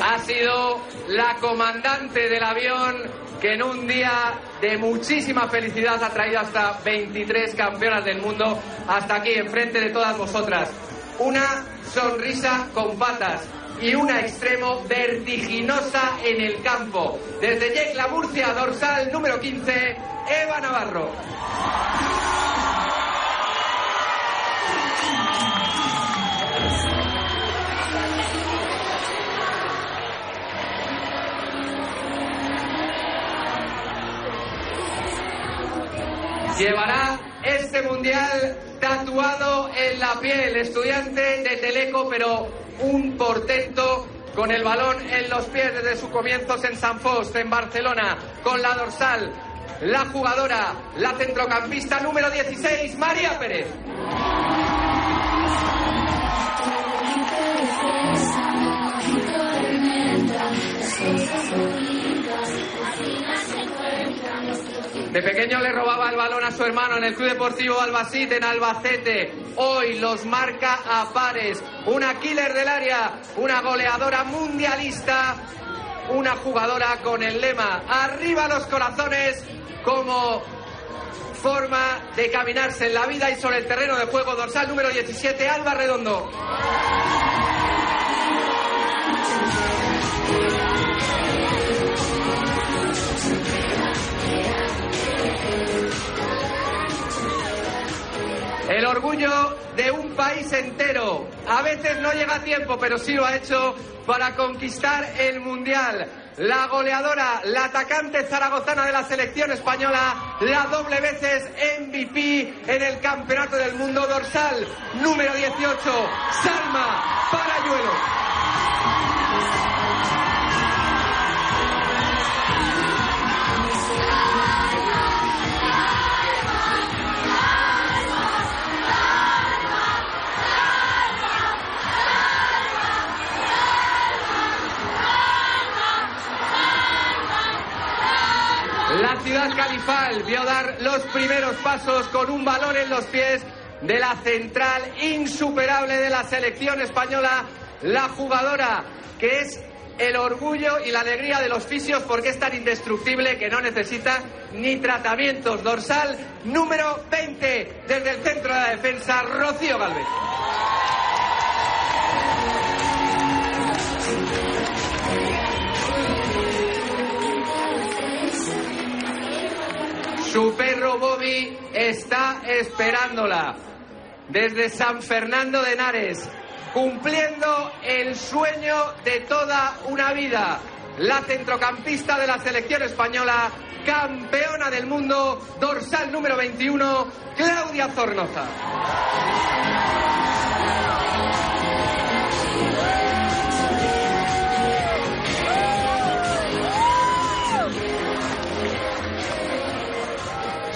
ha sido la comandante del avión que en un día de muchísima felicidad ha traído hasta 23 campeonas del mundo hasta aquí, enfrente de todas vosotras. Una sonrisa con patas y una extremo vertiginosa en el campo. Desde Yecla, Murcia, dorsal número 15, Eva Navarro. Llevará este mundial tatuado en la piel, estudiante de Teleco, pero un portento con el balón en los pies desde sus comienzos en San Fost, en Barcelona, con la dorsal, la jugadora, la centrocampista número 16, María Pérez. De pequeño le robaba el balón a su hermano en el Club Deportivo Albacete en Albacete. Hoy los marca a pares. Una killer del área, una goleadora mundialista, una jugadora con el lema Arriba los corazones como forma de caminarse en la vida y sobre el terreno de juego dorsal número 17, Alba Redondo. El orgullo de un país entero. A veces no llega a tiempo, pero sí lo ha hecho para conquistar el Mundial. La goleadora, la atacante zaragozana de la selección española, la doble veces MVP en el Campeonato del Mundo dorsal, número 18, Salma Parayuelo. Califal vio dar los primeros pasos con un balón en los pies de la central insuperable de la selección española, la jugadora que es el orgullo y la alegría de los fisios porque es tan indestructible que no necesita ni tratamientos. Dorsal número 20 desde el centro de la defensa, Rocío Galvez. Su perro Bobby está esperándola desde San Fernando de Henares, cumpliendo el sueño de toda una vida. La centrocampista de la selección española, campeona del mundo, dorsal número 21, Claudia Zornoza.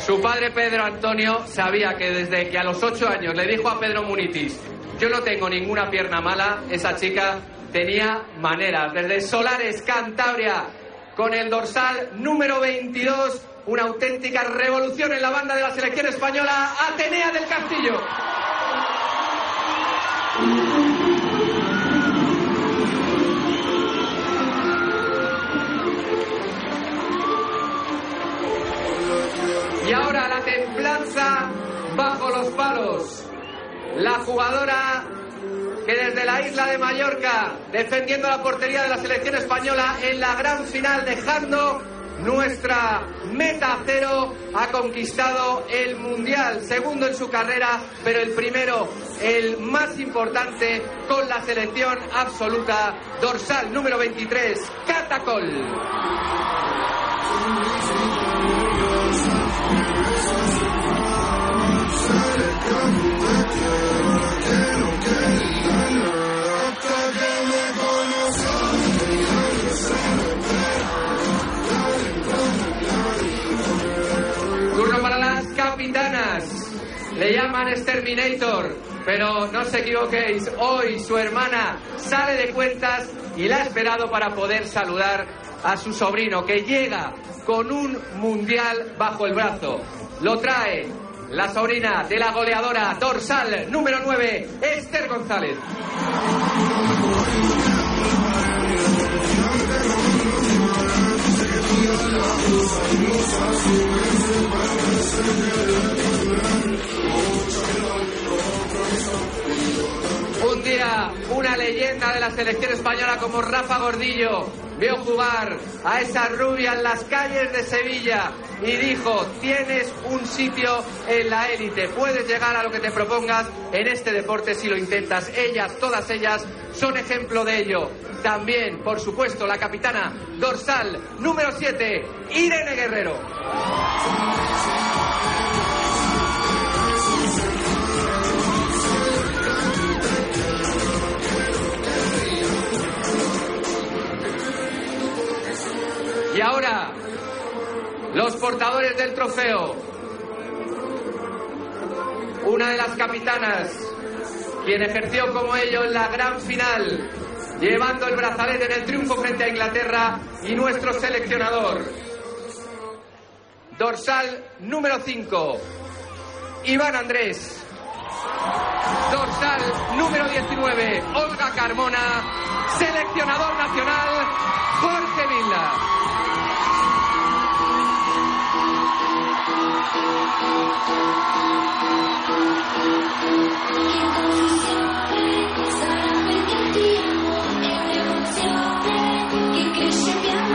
Su padre Pedro Antonio sabía que desde que a los ocho años le dijo a Pedro Munitis, yo no tengo ninguna pierna mala, esa chica tenía maneras. Desde Solares, Cantabria, con el dorsal número 22, una auténtica revolución en la banda de la selección española, Atenea del Castillo. Bajo los palos. La jugadora que desde la isla de Mallorca, defendiendo la portería de la selección española en la gran final, dejando nuestra meta cero, ha conquistado el Mundial, segundo en su carrera, pero el primero, el más importante, con la selección absoluta, dorsal número 23, Catacol. Le llaman Exterminator, pero no os equivoquéis. Hoy su hermana sale de cuentas y la ha esperado para poder saludar a su sobrino que llega con un mundial bajo el brazo. Lo trae la sobrina de la goleadora dorsal número 9, Esther González. Thank you. Día, una leyenda de la selección española como Rafa Gordillo vio jugar a esa rubia en las calles de Sevilla y dijo, tienes un sitio en la élite, puedes llegar a lo que te propongas en este deporte si lo intentas. Ellas, todas ellas, son ejemplo de ello. También, por supuesto, la capitana dorsal número 7, Irene Guerrero. Los portadores del trofeo. Una de las capitanas, quien ejerció como ello en la gran final, llevando el brazalete en el triunfo frente a Inglaterra, y nuestro seleccionador. Dorsal número 5, Iván Andrés. Dorsal número 19, Olga Carmona. Seleccionador nacional, Jorge Villa.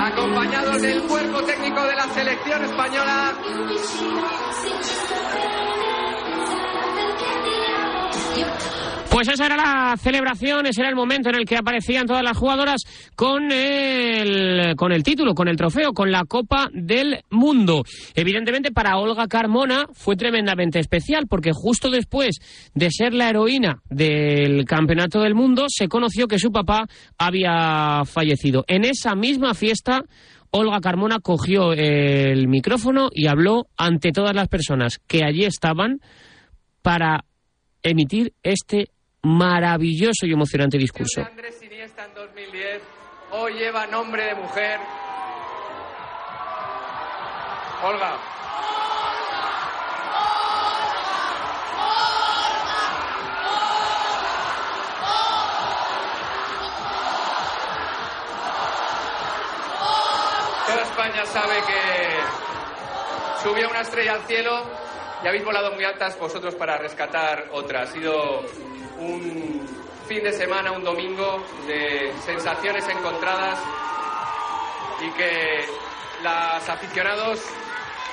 Acompañados del cuerpo técnico de la selección española. Pues esa era la celebración, ese era el momento en el que aparecían todas las jugadoras con el, con el título, con el trofeo, con la Copa del Mundo. Evidentemente para Olga Carmona fue tremendamente especial porque justo después de ser la heroína del Campeonato del Mundo se conoció que su papá había fallecido. En esa misma fiesta Olga Carmona cogió el micrófono y habló ante todas las personas que allí estaban para emitir este maravilloso y emocionante discurso. Andrés Iniesta en 2010 hoy lleva nombre de mujer. Olga. Toda España sabe que subió una estrella al cielo y habéis volado muy altas vosotros para rescatar otra. Ha sido un fin de semana, un domingo de sensaciones encontradas y que los aficionados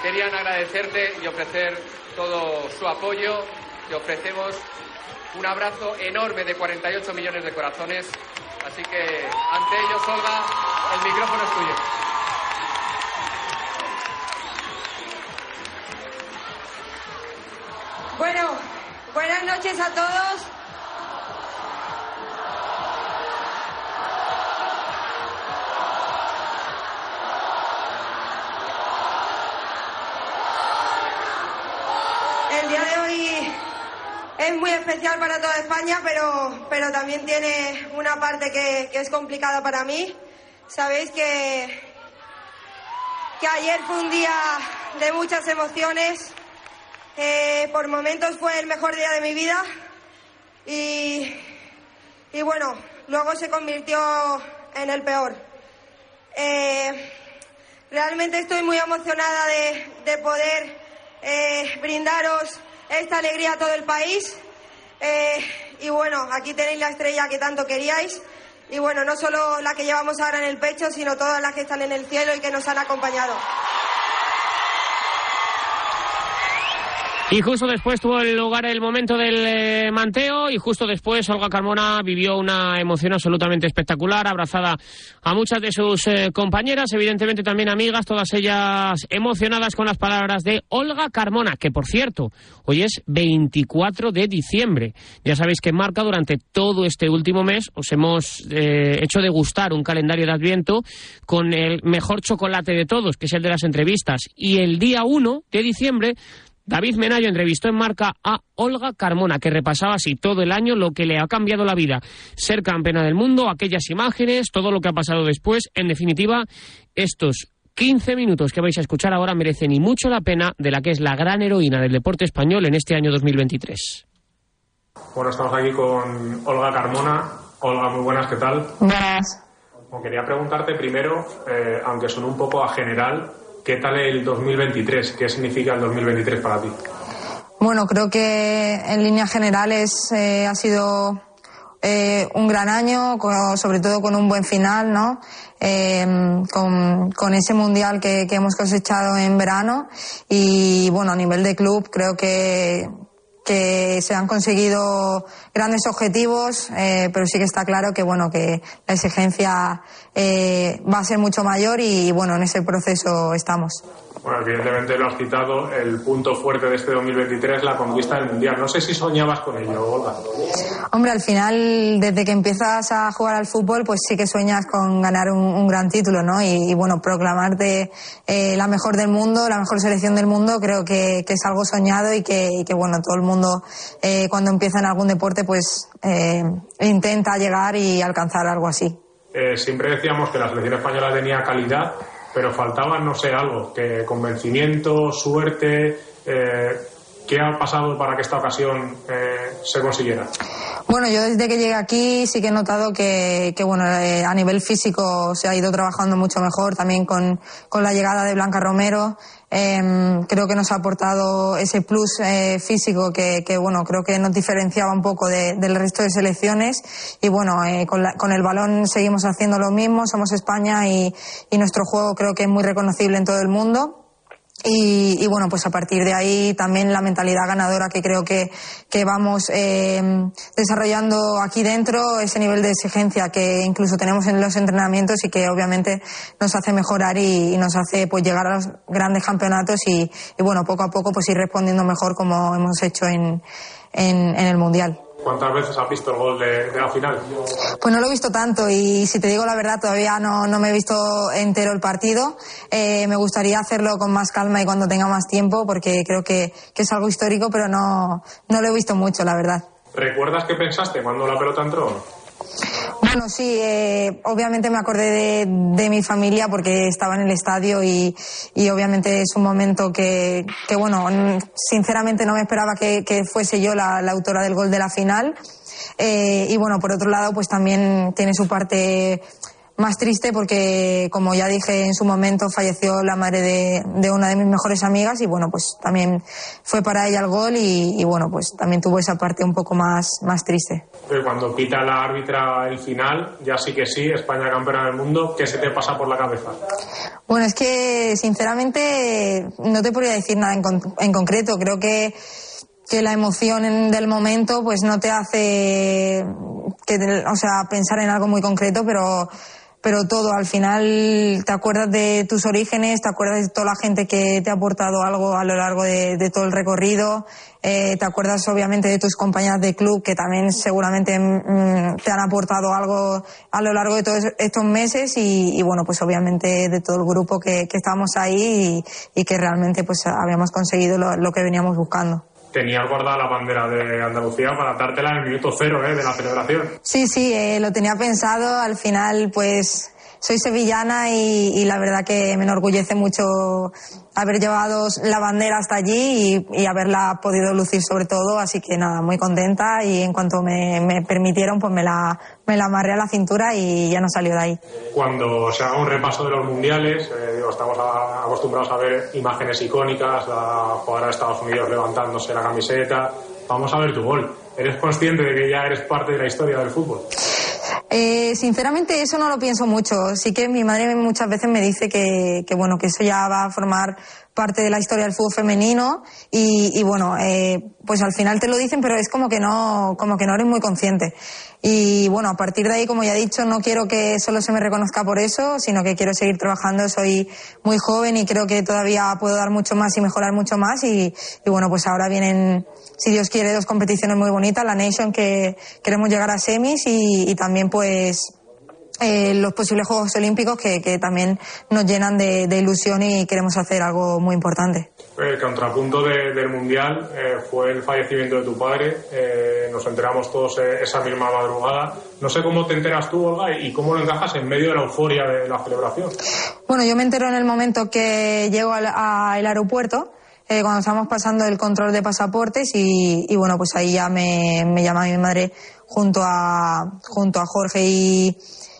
querían agradecerte y ofrecer todo su apoyo. Te ofrecemos un abrazo enorme de 48 millones de corazones. Así que ante ellos, Olga, el micrófono es tuyo. Bueno, buenas noches a todos. Hoy es muy especial para toda España, pero, pero también tiene una parte que, que es complicada para mí. Sabéis que, que ayer fue un día de muchas emociones. Eh, por momentos fue el mejor día de mi vida y, y bueno, luego se convirtió en el peor. Eh, realmente estoy muy emocionada de, de poder eh, brindaros esta alegría a todo el país. Eh, y bueno, aquí tenéis la estrella que tanto queríais. Y bueno, no solo la que llevamos ahora en el pecho, sino todas las que están en el cielo y que nos han acompañado. Y justo después tuvo lugar el momento del eh, manteo y justo después Olga Carmona vivió una emoción absolutamente espectacular, abrazada a muchas de sus eh, compañeras, evidentemente también amigas, todas ellas emocionadas con las palabras de Olga Carmona, que por cierto, hoy es 24 de diciembre. Ya sabéis que Marca durante todo este último mes os hemos eh, hecho degustar un calendario de Adviento con el mejor chocolate de todos, que es el de las entrevistas. Y el día 1 de diciembre David Menayo entrevistó en marca a Olga Carmona, que repasaba así todo el año lo que le ha cambiado la vida. Ser campeona del mundo, aquellas imágenes, todo lo que ha pasado después. En definitiva, estos 15 minutos que vais a escuchar ahora merecen y mucho la pena de la que es la gran heroína del deporte español en este año 2023. Bueno, estamos aquí con Olga Carmona. Olga, muy buenas, ¿qué tal? Buenas. quería preguntarte primero, eh, aunque son un poco a general, ¿Qué tal el 2023? ¿Qué significa el 2023 para ti? Bueno, creo que en líneas generales eh, ha sido eh, un gran año, sobre todo con un buen final, ¿no? Eh, con, ese mundial que, hemos cosechado en verano y bueno, a nivel de club creo que, que se han conseguido grandes objetivos, eh, pero sí que está claro que bueno que la exigencia eh, va a ser mucho mayor y bueno en ese proceso estamos. Bueno, evidentemente lo has citado, el punto fuerte de este 2023 la conquista del Mundial. No sé si soñabas con ello, Olga. Hombre, al final, desde que empiezas a jugar al fútbol, pues sí que sueñas con ganar un, gran título, ¿no? Y, bueno, proclamarte eh, la mejor del mundo, la mejor selección del mundo, creo que, es algo soñado y que, bueno, todo el mundo eh, cuando empieza en algún deporte, pues eh, intenta llegar y alcanzar algo así. siempre decíamos que la selección española tenía calidad pero faltaba, no sé, algo, que convencimiento, suerte. Eh, ¿Qué ha pasado para que esta ocasión eh, se consiguiera? Bueno, yo desde que llegué aquí sí que he notado que, que bueno, eh, a nivel físico se ha ido trabajando mucho mejor, también con, con la llegada de Blanca Romero. Em, creo que nos ha aportado ese plus eh, físico que, bueno, creo que nos diferenciaba un poco del resto de selecciones. Y bueno, eh, con, con, el balón seguimos haciendo lo mismo, somos España y, y nuestro juego creo que es muy reconocible en todo el mundo. Y, bueno, pues a partir de ahí también la mentalidad ganadora que creo que, que vamos eh, desarrollando aquí dentro, ese nivel de exigencia que incluso tenemos en los entrenamientos y que obviamente nos hace mejorar y, nos hace pues llegar a los grandes campeonatos y, bueno, poco a poco pues ir respondiendo mejor como hemos hecho en, en el Mundial. ¿Cuántas veces has visto el gol de, la final? Pues no lo he visto tanto y si te digo la verdad todavía no, no me he visto entero el partido. Eh, me gustaría hacerlo con más calma y cuando tenga más tiempo porque creo que, que, es algo histórico pero no, no lo he visto mucho la verdad. ¿Recuerdas qué pensaste cuando la pelota entró? Bueno, sí, eh, obviamente me acordé de, mi familia porque estaba en el estadio y, obviamente es un momento que, que, bueno, sinceramente no me esperaba que, fuese yo la, la, autora del gol de la final. Eh, y bueno, por otro lado, pues también tiene su parte más triste porque, como ya dije en su momento, falleció la madre de, de, una de mis mejores amigas y bueno, pues también fue para ella el gol y, y, bueno, pues también tuvo esa parte un poco más, más triste. Cuando pita la árbitra el final, ya sí que sí, España campeona del mundo, ¿qué se te pasa por la cabeza? Bueno, es que sinceramente no te podría decir nada en, en concreto, creo que que la emoción del momento pues no te hace que, o sea, pensar en algo muy concreto, pero pero todo, al final te acuerdas de tus orígenes, te acuerdas de toda la gente que te ha aportado algo a lo largo de, todo el recorrido, eh, te acuerdas obviamente de tus compañeras de club que también seguramente mm, te han aportado algo a lo largo de todos estos meses y, bueno, pues obviamente de todo el grupo que, estábamos ahí y, que realmente pues habíamos conseguido lo que veníamos buscando. Tenías guardada la bandera de Andalucía para dártela en el minuto cero ¿eh? de la celebración. Sí, sí, eh, lo tenía pensado. Al final, pues soy sevillana y, la verdad que me enorgullece mucho haber llevado la bandera hasta allí y, y, haberla podido lucir sobre todo. Así que nada, muy contenta y en cuanto me, me, permitieron, pues me la, me la amarré a la cintura y ya no salió de ahí. Cuando se haga un repaso de los mundiales, eh, digo, estamos a, acostumbrados a ver imágenes icónicas, la jugadora de Estados Unidos levantándose la camiseta. Vamos a ver tu gol. ¿Eres consciente de que ya eres parte de la historia del fútbol? Eh, sinceramente eso no lo pienso mucho. Sí que mi madre muchas veces me dice que, que bueno que eso ya va a formar parte de la historia del fútbol femenino y, y bueno eh, pues al final te lo dicen pero es como que no como que no eres muy consciente. Y bueno a partir de ahí como ya he dicho no quiero que solo se me reconozca por eso sino que quiero seguir trabajando. Soy muy joven y creo que todavía puedo dar mucho más y mejorar mucho más. Y, y bueno pues ahora vienen si Dios quiere, dos competiciones muy bonitas, la Nation que queremos llegar a semis y, y también pues eh, los posibles Juegos Olímpicos que, que también nos llenan de, de, ilusión y queremos hacer algo muy importante. El contrapunto de, del Mundial eh, fue el fallecimiento de tu padre. Eh, nos enteramos todos eh, esa misma madrugada. No sé cómo te enteras tú, Olga, y cómo lo encajas en medio de la euforia de la celebración. Bueno, yo me entero en el momento que llego al, al aeropuerto eh, cuando estábamos pasando el control de pasaportes y, y bueno, pues ahí ya me, me, llama mi madre junto a, junto a Jorge y,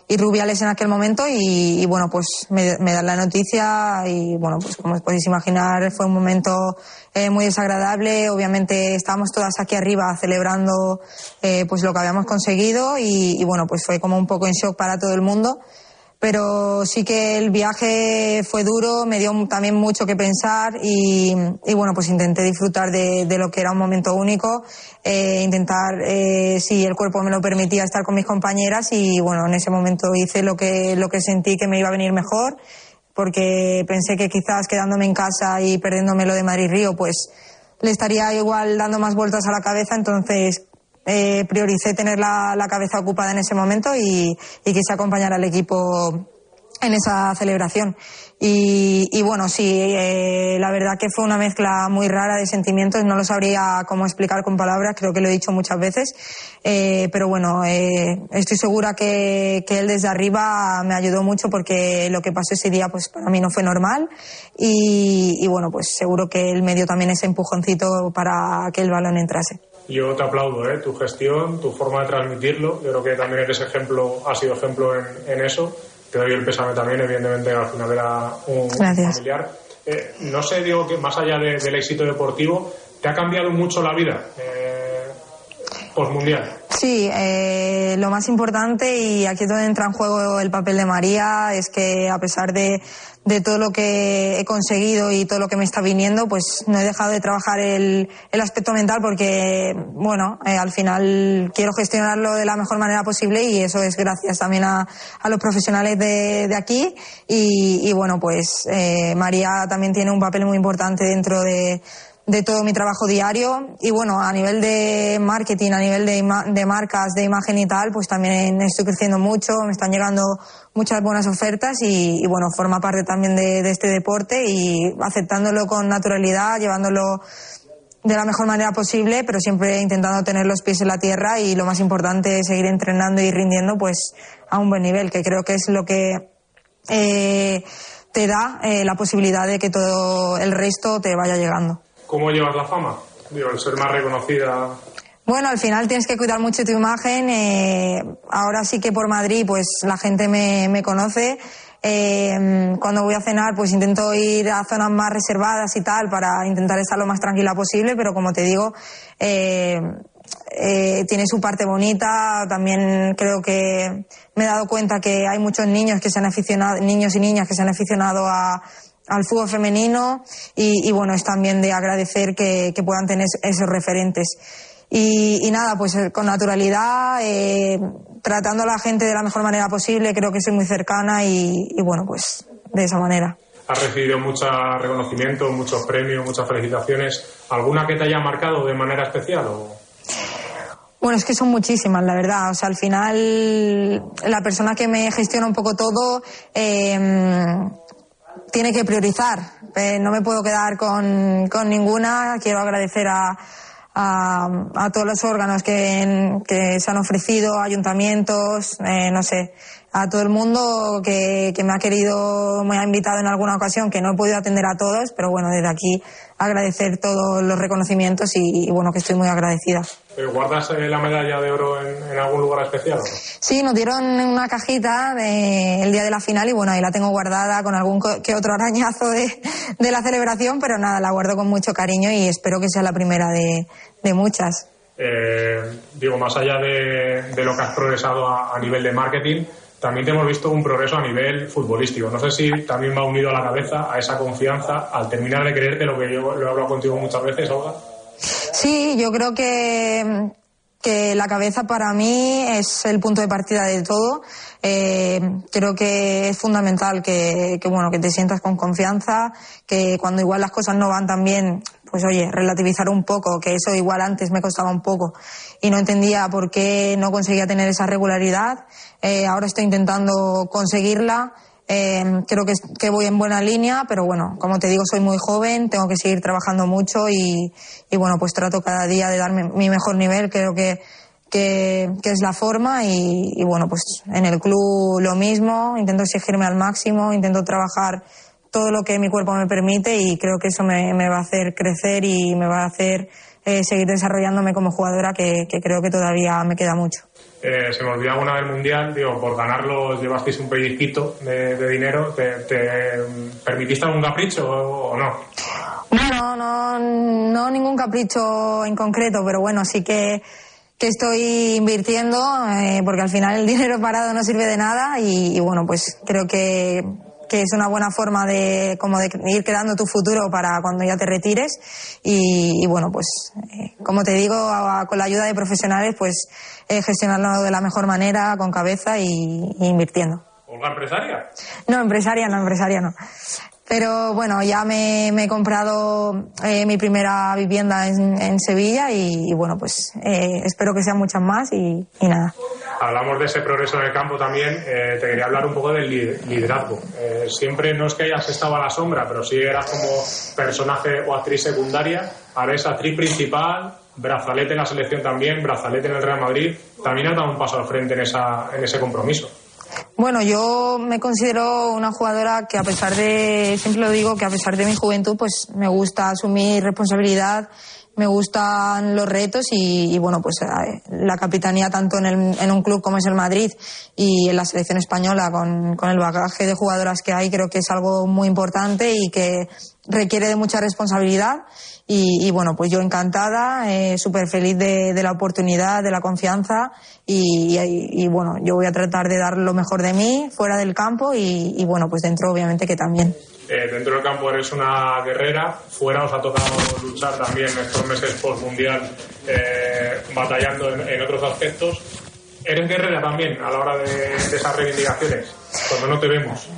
y Rubiales en aquel momento y, y bueno, pues me, me, dan la noticia y bueno, pues como os podéis imaginar fue un momento eh, muy desagradable. Obviamente estábamos todas aquí arriba celebrando eh, pues lo que habíamos conseguido y, y bueno, pues fue como un poco en shock para todo el mundo pero sí que el viaje fue duro, me dio también mucho que pensar y, y bueno, pues intenté disfrutar de, de, lo que era un momento único, eh, intentar, eh, si el cuerpo me lo permitía, estar con mis compañeras y bueno, en ese momento hice lo que, lo que sentí que me iba a venir mejor, porque pensé que quizás quedándome en casa y perdiéndome lo de Madrid-Río, pues le estaría igual dando más vueltas a la cabeza, entonces eh, prioricé tener la, cabeza ocupada en ese momento y, quise acompañar al equipo en esa celebración. Y, y bueno, sí, eh, la verdad que fue una mezcla muy rara de sentimientos, no lo sabría cómo explicar con palabras, creo que lo he dicho muchas veces, eh, pero bueno, eh, estoy segura que, que, él desde arriba me ayudó mucho porque lo que pasó ese día pues para mí no fue normal y, y bueno, pues seguro que él me dio también ese empujoncito para que el balón entrase. Yo te aplaudo, ¿eh? tu gestión, tu forma de transmitirlo. Yo creo que también eres ejemplo, has sido ejemplo en, en eso. Te doy el pésame también, evidentemente, al final era un Gracias. familiar. Eh, no sé, digo que más allá de, del éxito deportivo, ¿te ha cambiado mucho la vida eh, postmundial? Sí, eh, lo más importante y aquí es donde entra en juego el papel de María es que a pesar de, de, todo lo que he conseguido y todo lo que me está viniendo, pues no he dejado de trabajar el, el aspecto mental porque, bueno, eh, al final quiero gestionarlo de la mejor manera posible y eso es gracias también a, a los profesionales de, de aquí y, bueno, pues eh, María también tiene un papel muy importante dentro de de todo mi trabajo diario y bueno, a nivel de marketing, a nivel de, de, marcas, de imagen y tal, pues también estoy creciendo mucho, me están llegando muchas buenas ofertas y, y bueno, forma parte también de, de, este deporte y aceptándolo con naturalidad, llevándolo de la mejor manera posible, pero siempre intentando tener los pies en la tierra y lo más importante es seguir entrenando y rindiendo pues a un buen nivel, que creo que es lo que eh, te da eh, la posibilidad de que todo el resto te vaya llegando. ¿Cómo llevas la fama? Digo, el ser más reconocida. Bueno, al final tienes que cuidar mucho tu imagen. Eh, ahora sí que por Madrid, pues la gente me, me conoce. Eh, cuando voy a cenar, pues intento ir a zonas más reservadas y tal para intentar estar lo más tranquila posible, pero como te digo, eh, eh, tiene su parte bonita. También creo que me he dado cuenta que hay muchos niños que se han aficionado, niños y niñas que se han aficionado a, al fútbol femenino y, y, bueno, es también de agradecer que, que puedan tener esos referentes. Y, y, nada, pues con naturalidad, eh, tratando a la gente de la mejor manera posible, creo que soy muy cercana y, y bueno, pues de esa manera. Has recibido mucho reconocimiento, muchos premios, muchas felicitaciones. ¿Alguna que te haya marcado de manera especial? O... Bueno, es que son muchísimas, la verdad. O sea, al final, la persona que me gestiona un poco todo, eh, tiene que priorizar. Eh, no me puedo quedar con, con, ninguna. Quiero agradecer a, a, todos los órganos que, que se han ofrecido, ayuntamientos, eh, no sé, a todo el mundo que, que me ha querido, me ha invitado en alguna ocasión, que no he podido atender a todos, pero bueno, desde aquí agradecer todos los reconocimientos y, y bueno, que estoy muy agradecida. ¿Pero ¿Guardas eh, la medalla de oro en, en algún lugar especial? no? Sí, nos dieron una cajita de- el día de la final y bueno, ahí la tengo guardada con algún co- que otro arañazo de, de la celebración, pero nada, la guardo con mucho cariño y espero que sea la primera de, de muchas. Eh, digo, más allá de, de lo que has progresado a, a nivel de marketing, también te hemos visto un progreso a nivel futbolístico. No sé si también va unido a la cabeza, a esa confianza, al terminar de creerte lo que yo lo he hablado contigo muchas veces, Olga. Sí, yo creo que, que la cabeza para mí es el punto de partida de todo. Eh, creo que es fundamental que, bueno, que te sientas con confianza, que cuando igual las cosas no van tan bien, pues oye, relativizar un poco, que eso igual antes me costaba un poco y no entendía por qué no conseguía tener esa regularidad. Eh, ahora estoy intentando conseguirla. Eh, creo que, que voy en buena línea, pero bueno, como te digo, soy muy joven, tengo que seguir trabajando mucho y, y bueno, pues trato cada día de darme mi mejor nivel, creo que, que, que es la forma y, y bueno, pues en el club lo mismo, intento exigirme al máximo, intento trabajar todo lo que mi cuerpo me permite y creo que eso me, me va a hacer crecer y me va a hacer eh, seguir desarrollándome como jugadora, que, que creo que todavía me queda mucho. Eh, se me olvidaba una del Mundial, digo, por ganarlo llevasteis un pellizquito de, de dinero. ¿Te, te permitiste algún capricho o, o no? No, no, no, no ningún capricho en concreto, pero bueno, sí que, que estoy invirtiendo, eh, porque al final el (laughs) dinero parado no sirve de nada y, y bueno, pues creo que, que es una buena forma de, como de ir creando tu futuro para cuando ya te retires y, y bueno, pues eh, como te digo, a- con la ayuda de profesionales, pues eh, gestionarlo de la mejor manera, con cabeza y, y invirtiendo. ¿Olga empresaria? No, empresaria no, empresaria no. Pero bueno, ya me, me he comprado eh, mi primera vivienda en, en Sevilla y, y bueno, pues eh, espero que sean muchas más y, y nada. Hablamos de ese progreso en el campo también. eh, te quería hablar un poco del li- liderazgo. Eh, siempre no es que hayas estado a la sombra, pero sí eras como personaje o actriz secundaria. Ahora eres actriz principal, brazalete en la selección también, brazalete en el Real Madrid. También has dado un paso al frente en, esa, en ese compromiso. Bueno, yo me considero una jugadora que a pesar de, siempre lo digo, que a pesar de mi juventud, pues me gusta asumir responsabilidad, me gustan los retos y, y, bueno, pues eh, la capitanía tanto en, el- en un club como es el Madrid y en la selección española con, con el bagaje de jugadoras que hay, creo que es algo muy importante y que requiere de mucha responsabilidad. Y, y, bueno, pues yo encantada, eh, súper feliz de, la oportunidad, de la confianza y, bueno, yo voy a tratar de dar lo mejor de mí fuera del campo y, y, bueno, pues dentro obviamente que también. Eh, dentro del campo eres una guerrera, fuera os ha tocado luchar también estos meses post-mundial eh, batallando en, en otros aspectos. ¿Eres guerrera también a la hora de, de esas reivindicaciones? Cuando no te vemos.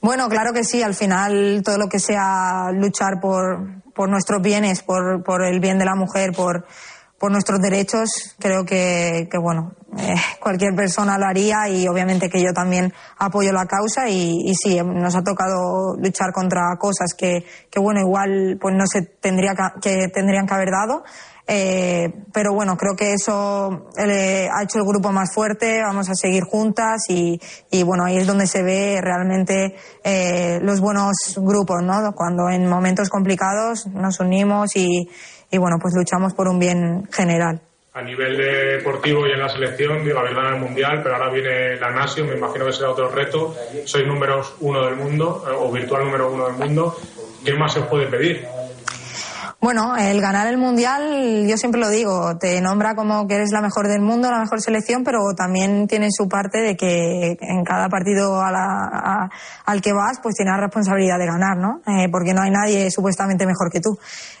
Bueno, claro que sí, al final todo lo que sea luchar por, por nuestros bienes, por, por el bien de la mujer, por, por nuestros derechos, creo que, que bueno, eh, cualquier persona lo haría y obviamente que yo también apoyo la causa y, y sí, nos ha tocado luchar contra cosas que, que bueno, igual pues no se tendría que tendrían que haber dado. Eh, pero bueno, creo que eso eh, ha hecho el grupo más fuerte, vamos a seguir juntas y, y bueno, ahí es donde se ve realmente eh, los buenos grupos, ¿no? Cuando en momentos complicados nos unimos y, y bueno, pues luchamos por un bien general. A nivel deportivo y en la selección, digo, habéis ganado el Mundial, pero ahora viene la Nasio, me imagino que será otro reto. Sois números uno del mundo, eh, o virtual número uno del mundo. ¿Qué más se os puede pedir? Bueno, el ganar el mundial, yo siempre lo digo, te nombra como que eres la mejor del mundo, la mejor selección, pero también tiene su parte de que en cada partido a la- a- al que vas, pues tienes la responsabilidad de ganar, ¿no? Eh, porque no hay nadie supuestamente mejor que tú.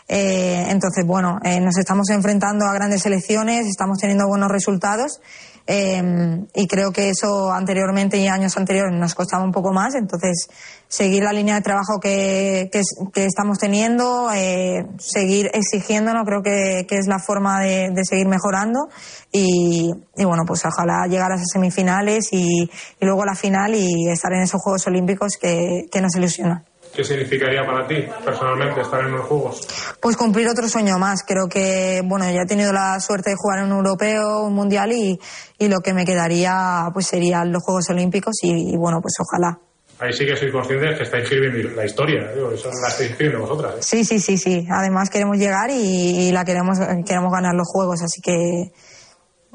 Eh, entonces, bueno, eh, nos estamos enfrentando a grandes selecciones, estamos teniendo buenos resultados. Eh, y creo que eso anteriormente y años anteriores nos costaba un poco más. Entonces, seguir la línea de trabajo que, que, es- que estamos teniendo, eh, seguir exigiéndonos, creo que, que es la forma de, seguir mejorando. Y, y bueno, pues ojalá llegar a esas semifinales y, y luego a la final y estar en esos Juegos Olímpicos que, que nos ilusiona. ¿Qué significaría para ti personalmente estar en los Juegos? Pues cumplir otro sueño más. Creo que, bueno, ya he tenido la suerte de jugar en un europeo, un mundial y, y lo que me quedaría pues serían los Juegos Olímpicos y, y bueno, pues ojalá. Ahí sí que sois conscientes que estáis escribiendo la historia, digo, eso la estáis escribiendo vosotras. ¿eh? Sí, sí, sí, sí. Además queremos llegar y, y la queremos, queremos ganar los Juegos, así que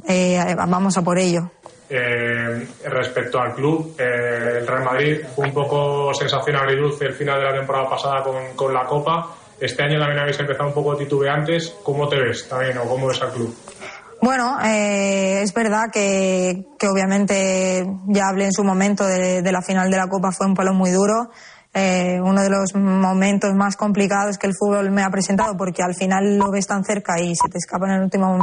eh, vamos a por ello. Eh, respecto al club, eh, el Real Madrid fue un poco sensación agridulce el final de la temporada pasada con, con la Copa. Este año también habéis empezado un poco titubeantes. ¿Cómo te ves también o cómo ves al club? Bueno, eh, es verdad que, que obviamente ya hablé en su momento de, de la final de la Copa, fue un palo muy duro. Uno de los momentos más complicados que el fútbol me ha presentado porque al final lo ves tan cerca y se te escapa en el último momento.